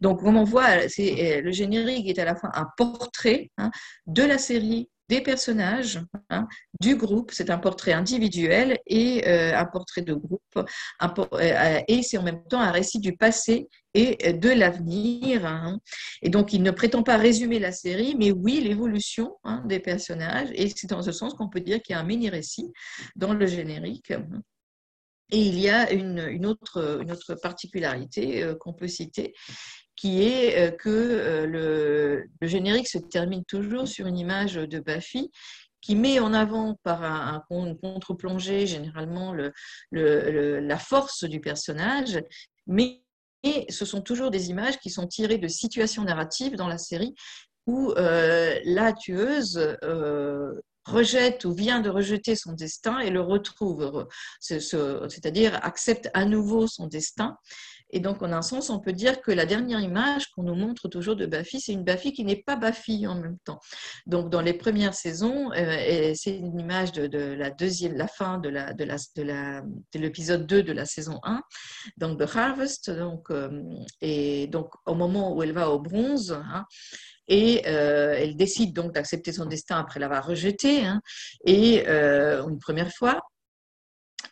Donc, on voit, c'est, euh, le générique est à la fois un portrait hein, de la série des personnages hein, du groupe, c'est un portrait individuel et un portrait de groupe, et c'est en même temps un récit du passé et de l'avenir. Hein. Et donc, il ne prétend pas résumer la série, mais oui, l'évolution hein, des personnages. Et c'est dans ce sens qu'on peut dire qu'il y a un mini-récit dans le générique. Et il y a une, autre, particularité euh, qu'on peut citer, qui est euh, que euh, le, générique se termine toujours sur une image de Buffy qui met en avant par un, contre-plongée généralement le, la force du personnage, mais ce sont toujours des images qui sont tirées de situations narratives dans la série où euh, la tueuse rejette ou vient de rejeter son destin et le retrouve, c'est-à-dire accepte à nouveau son destin. Et donc, en un sens, on peut dire que la dernière image qu'on nous montre toujours de Buffy, c'est une Buffy qui n'est pas Buffy en même temps. Donc, dans les premières saisons, euh, c'est une image de, la deuxième, fin de la, de de l'épisode 2 de la saison 1, donc The Harvest. Donc, euh, et donc, au moment où elle va au bronze, hein, et euh, elle décide donc d'accepter son destin après l'avoir rejeté, hein, et une première fois.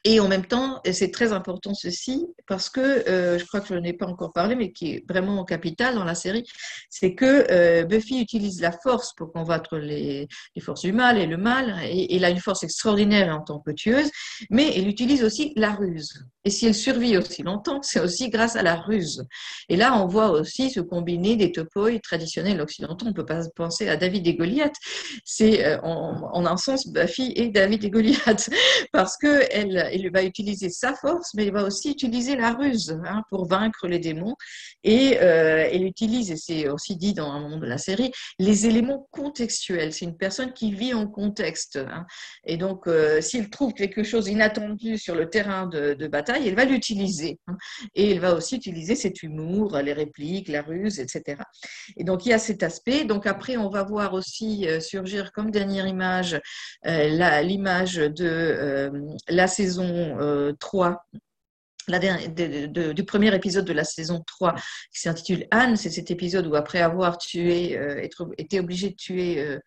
Et en même temps, c'est très important ceci, parce que euh, je crois que je n'ai pas encore parlé, mais qui est vraiment capital dans la série, c'est que euh, Buffy utilise la force pour combattre les, forces du mal et le mal, et, elle a une force extraordinaire en tant que tueuse, mais elle utilise aussi la ruse. Et si elle survit aussi longtemps, c'est aussi grâce à la ruse. Et là, on voit aussi se combiner des topoi traditionnels occidentaux. On ne peut pas penser à David et Goliath. C'est euh, en, en, un sens Buffy et David et Goliath, [laughs] parce que elle, il va utiliser sa force, mais il va aussi utiliser la ruse hein, pour vaincre les démons. Et euh, il utilise, et c'est aussi dit dans un moment de la série, les éléments contextuels. C'est une personne qui vit en contexte. Hein. Et donc, euh, s'il trouve quelque chose inattendu sur le terrain de, bataille, il va l'utiliser. Hein. Et il va aussi utiliser cet humour, les répliques, la ruse, etc. Et donc, il y a cet aspect. Donc, après, on va voir aussi euh, surgir comme dernière image l'image de la saison 3 euh, la du premier épisode de la saison 3 qui s'intitule Anne, c'est cet épisode où après avoir tué, euh, être, été obligé de tuer euh,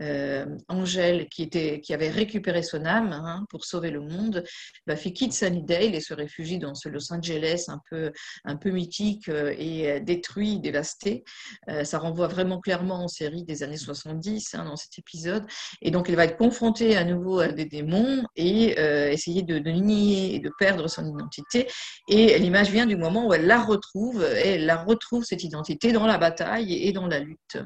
euh, Angèle, qui, avait récupéré son âme hein, pour sauver le monde, Buffy quitte Sunnydale et se réfugie dans ce Los Angeles un peu, mythique euh, et euh, détruit, dévasté. ça renvoie vraiment clairement en série des années 70 hein, dans cet épisode. Et donc, elle va être confrontée à nouveau à des démons et essayer de, de nier et de perdre son identité. Et l'image vient du moment où elle la retrouve, et elle la retrouve cette identité dans la bataille et dans la lutte.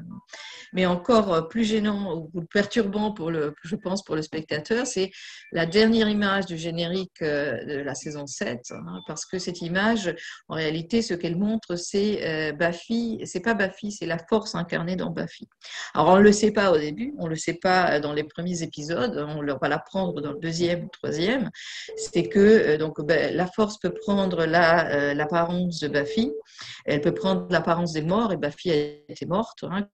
Mais encore plus gênant perturbant pour le, je pense, pour le spectateur, c'est la dernière image du générique euh, de la saison 7, hein, parce que cette image, en réalité, ce qu'elle montre, c'est euh, Buffy, c'est pas Buffy, c'est la force incarnée dans Buffy. Alors, on ne le sait pas au début, on ne le sait pas dans les premiers épisodes, on va l'apprendre dans le deuxième ou troisième, c'est que euh, donc, ben, la force peut prendre l'apparence de Buffy, elle peut prendre l'apparence des morts, et Buffy a été morte, hein,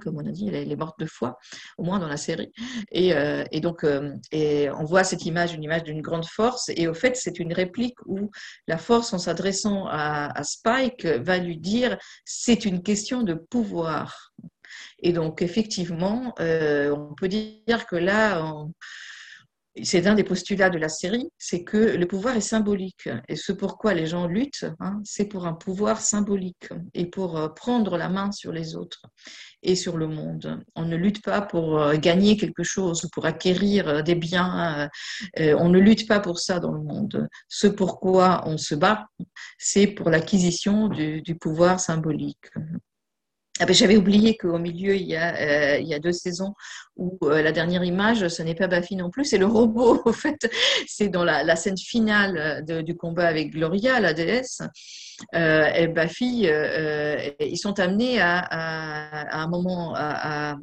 comme on a dit, elle est morte deux fois, au moins dans la série. Et, euh, donc, euh, on voit cette image, une image d'une grande force. Et au fait, c'est une réplique où la force, en s'adressant à, Spike, va lui dire c'est une question de pouvoir. Et donc, effectivement, euh, on peut dire que là, c'est un des postulats de la série, c'est que le pouvoir est symbolique. Et ce pourquoi les gens luttent, hein, c'est pour un pouvoir symbolique et pour prendre la main sur les autres et sur le monde. On ne lutte pas pour euh, gagner quelque chose, pour acquérir euh, des biens. On ne lutte pas pour ça dans le monde. Ce pourquoi on se bat, c'est pour l'acquisition du, pouvoir symbolique. ah ben, J'avais oublié qu'au milieu, il y, a, deux saisons où la dernière image, ce n'est pas Bafi non plus, c'est le robot. [laughs] En fait, c'est dans la, scène finale du combat avec Gloria, la déesse. Euh, Bafi, euh, ils sont amenés à, un moment à,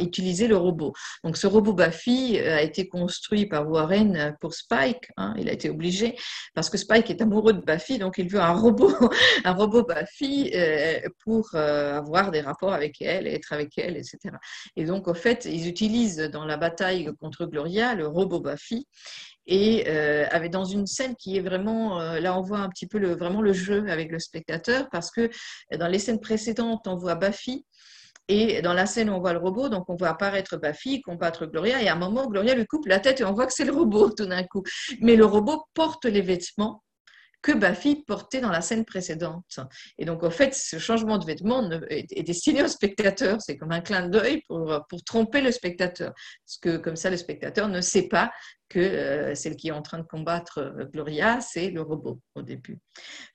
utiliser le robot. Donc ce robot Bafi a été construit par Warren pour Spike. Hein, il a été obligé parce que Spike est amoureux de Bafi, donc il veut un robot, [laughs] un robot euh, pour avoir des rapports avec elle, être avec elle, etc. Et donc au fait, ils utilisent dans la bataille contre Gloria le robot Bafi et euh, dans une scène qui est vraiment euh, là on voit un petit peu le, vraiment le jeu avec le spectateur parce que dans les scènes précédentes on voit Bafi et dans la scène on voit le robot donc on voit apparaître Bafi combattre Gloria et à un moment Gloria lui coupe la tête et on voit que c'est le robot tout d'un coup. Mais le robot porte les vêtements que Bafi portait dans la scène précédente. Et donc, en fait, ce changement de vêtements est destiné au spectateur. C'est comme un clin d'œil pour, pour tromper le spectateur. Parce que comme ça, le spectateur ne sait pas que euh, celle qui est en train de combattre euh, Gloria, c'est le robot au début.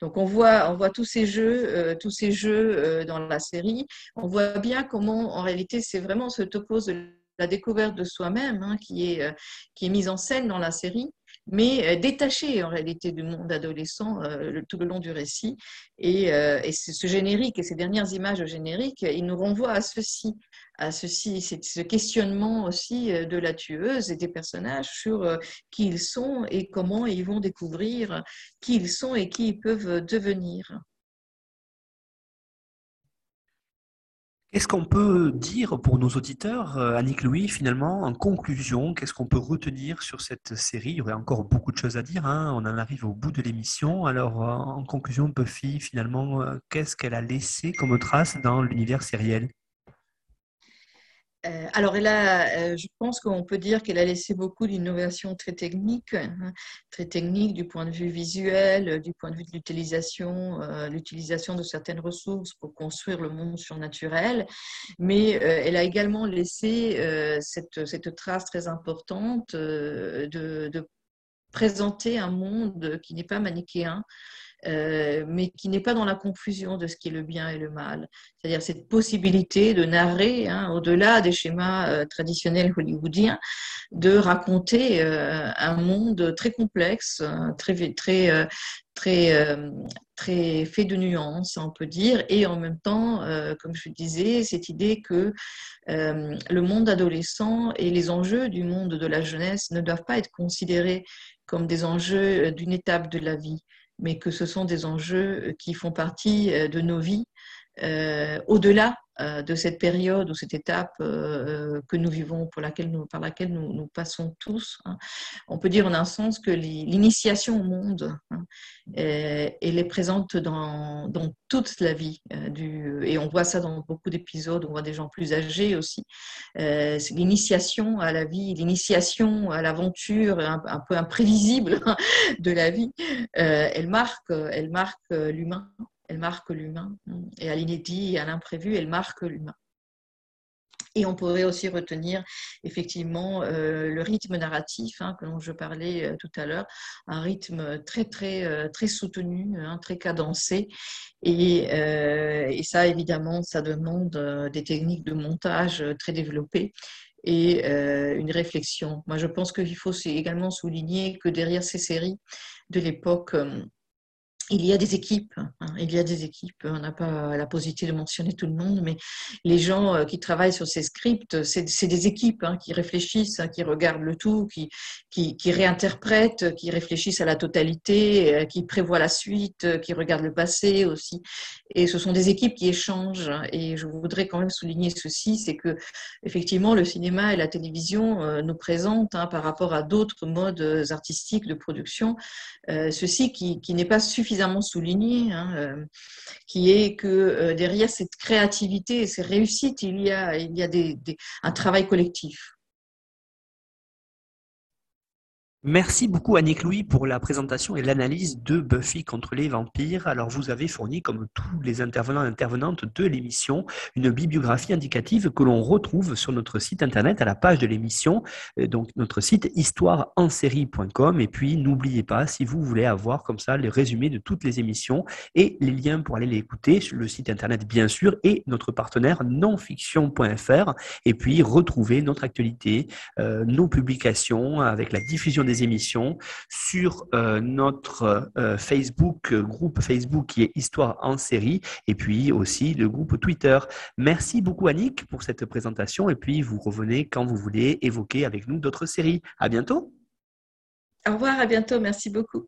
Donc on voit, on voit tous ces jeux, euh, tous ces jeux dans la série. On voit bien comment, en réalité, c'est vraiment ce topos de la découverte de soi-même hein, qui, est, qui est mise en scène dans la série mais euh, détaché en réalité du monde adolescent euh, tout le long du récit. Et, euh, ce générique et ces dernières images génériques, ils nous renvoient à ceci, à ceci, ce questionnement aussi de la tueuse et des personnages sur qui ils sont et comment ils vont découvrir qui ils sont et qui ils peuvent devenir. Qu'est-ce qu'on peut dire pour nos auditeurs, euh, Annick Louis, finalement, en conclusion, qu'est-ce qu'on peut retenir sur cette série? Il y aurait encore beaucoup de choses à dire, hein. on en arrive au bout de l'émission. Alors, euh, en conclusion, Buffy, finalement, euh, qu'est-ce qu'elle a laissé comme trace dans l'univers sériel? Euh, alors, elle a, euh, je pense qu'on peut dire qu'elle a laissé beaucoup d'innovations très techniques, hein, très techniques du point de vue visuel, euh, du point de vue de l'utilisation, l'utilisation de certaines ressources pour construire le monde surnaturel. Mais elle a également laissé cette, cette, trace très importante de, de présenter un monde qui n'est pas manichéen, euh, mais qui n'est pas dans la confusion de ce qui est le bien et le mal. C'est-à-dire cette possibilité de narrer, hein, au-delà des schémas euh, traditionnels hollywoodiens, de raconter euh, un monde très complexe, très, très, très, très fait de nuances, on peut dire, et en même temps, comme je disais, cette idée que le monde adolescent et les enjeux du monde de la jeunesse ne doivent pas être considérés comme des enjeux d'une étape de la vie, mais que ce sont des enjeux qui font partie euh, de nos vies euh, au-delà euh, de cette période ou cette étape que nous vivons, pour laquelle nous, par laquelle nous, passons tous. Hein. On peut dire en un sens que l'initiation au monde, hein, elle est présente dans, toute la vie. du, et on voit ça dans beaucoup d'épisodes, on voit des gens plus âgés aussi. L'initiation à la vie, l'initiation à l'aventure un, un, peu imprévisible de la vie. elle marque, elle marque l'humain elle marque l'humain. Et à l'inédit et à l'imprévu, elle marque l'humain. Et on pourrait aussi retenir effectivement euh, le rythme narratif hein, dont je parlais euh, tout à l'heure, un rythme très très euh, très soutenu, hein, très cadencé. Et, ça évidemment, ça demande des techniques de montage très développées et une réflexion. Moi, je pense qu'il faut également souligner que derrière ces séries de l'époque il y a des équipes, hein, il y a des équipes, on n'a pas la possibilité de mentionner tout le monde, mais les gens euh, qui travaillent sur ces scripts, c'est des équipes hein, qui réfléchissent, hein, qui regardent le tout, qui, qui, qui, réinterprètent, qui réfléchissent à la totalité, euh, qui prévoient la suite, euh, qui regardent le passé aussi. Et ce sont des équipes qui échangent. Et je voudrais quand même souligner ceci, c'est que effectivement le cinéma et la télévision nous présentent par rapport à d'autres modes artistiques de production, ceci qui, qui n'est pas suffisant souligné, hein, euh, qui est que euh, derrière cette créativité et ces réussites, il y a, il y a un travail collectif. Merci beaucoup Annick Louis pour la présentation et l'analyse de Buffy contre les vampires. Alors vous avez fourni, comme tous les intervenants et intervenantes de l'émission, une bibliographie indicative que l'on retrouve sur notre site internet à la page de l'émission, euh, donc notre site histoireensérie.com. Et puis n'oubliez pas, si vous voulez avoir comme ça les résumés de toutes les émissions et les liens pour aller les écouter, sur le site internet bien sûr et notre partenaire nonfiction.fr. Et puis retrouver notre actualité, euh, nos publications avec la diffusion des émissions sur euh, notre euh, Facebook, groupe Facebook qui est Histoire en série, et puis aussi le groupe Twitter. Merci beaucoup Annick pour cette présentation, et puis vous revenez quand vous voulez évoquer avec nous d'autres séries. À bientôt. Au revoir, à bientôt. Merci beaucoup.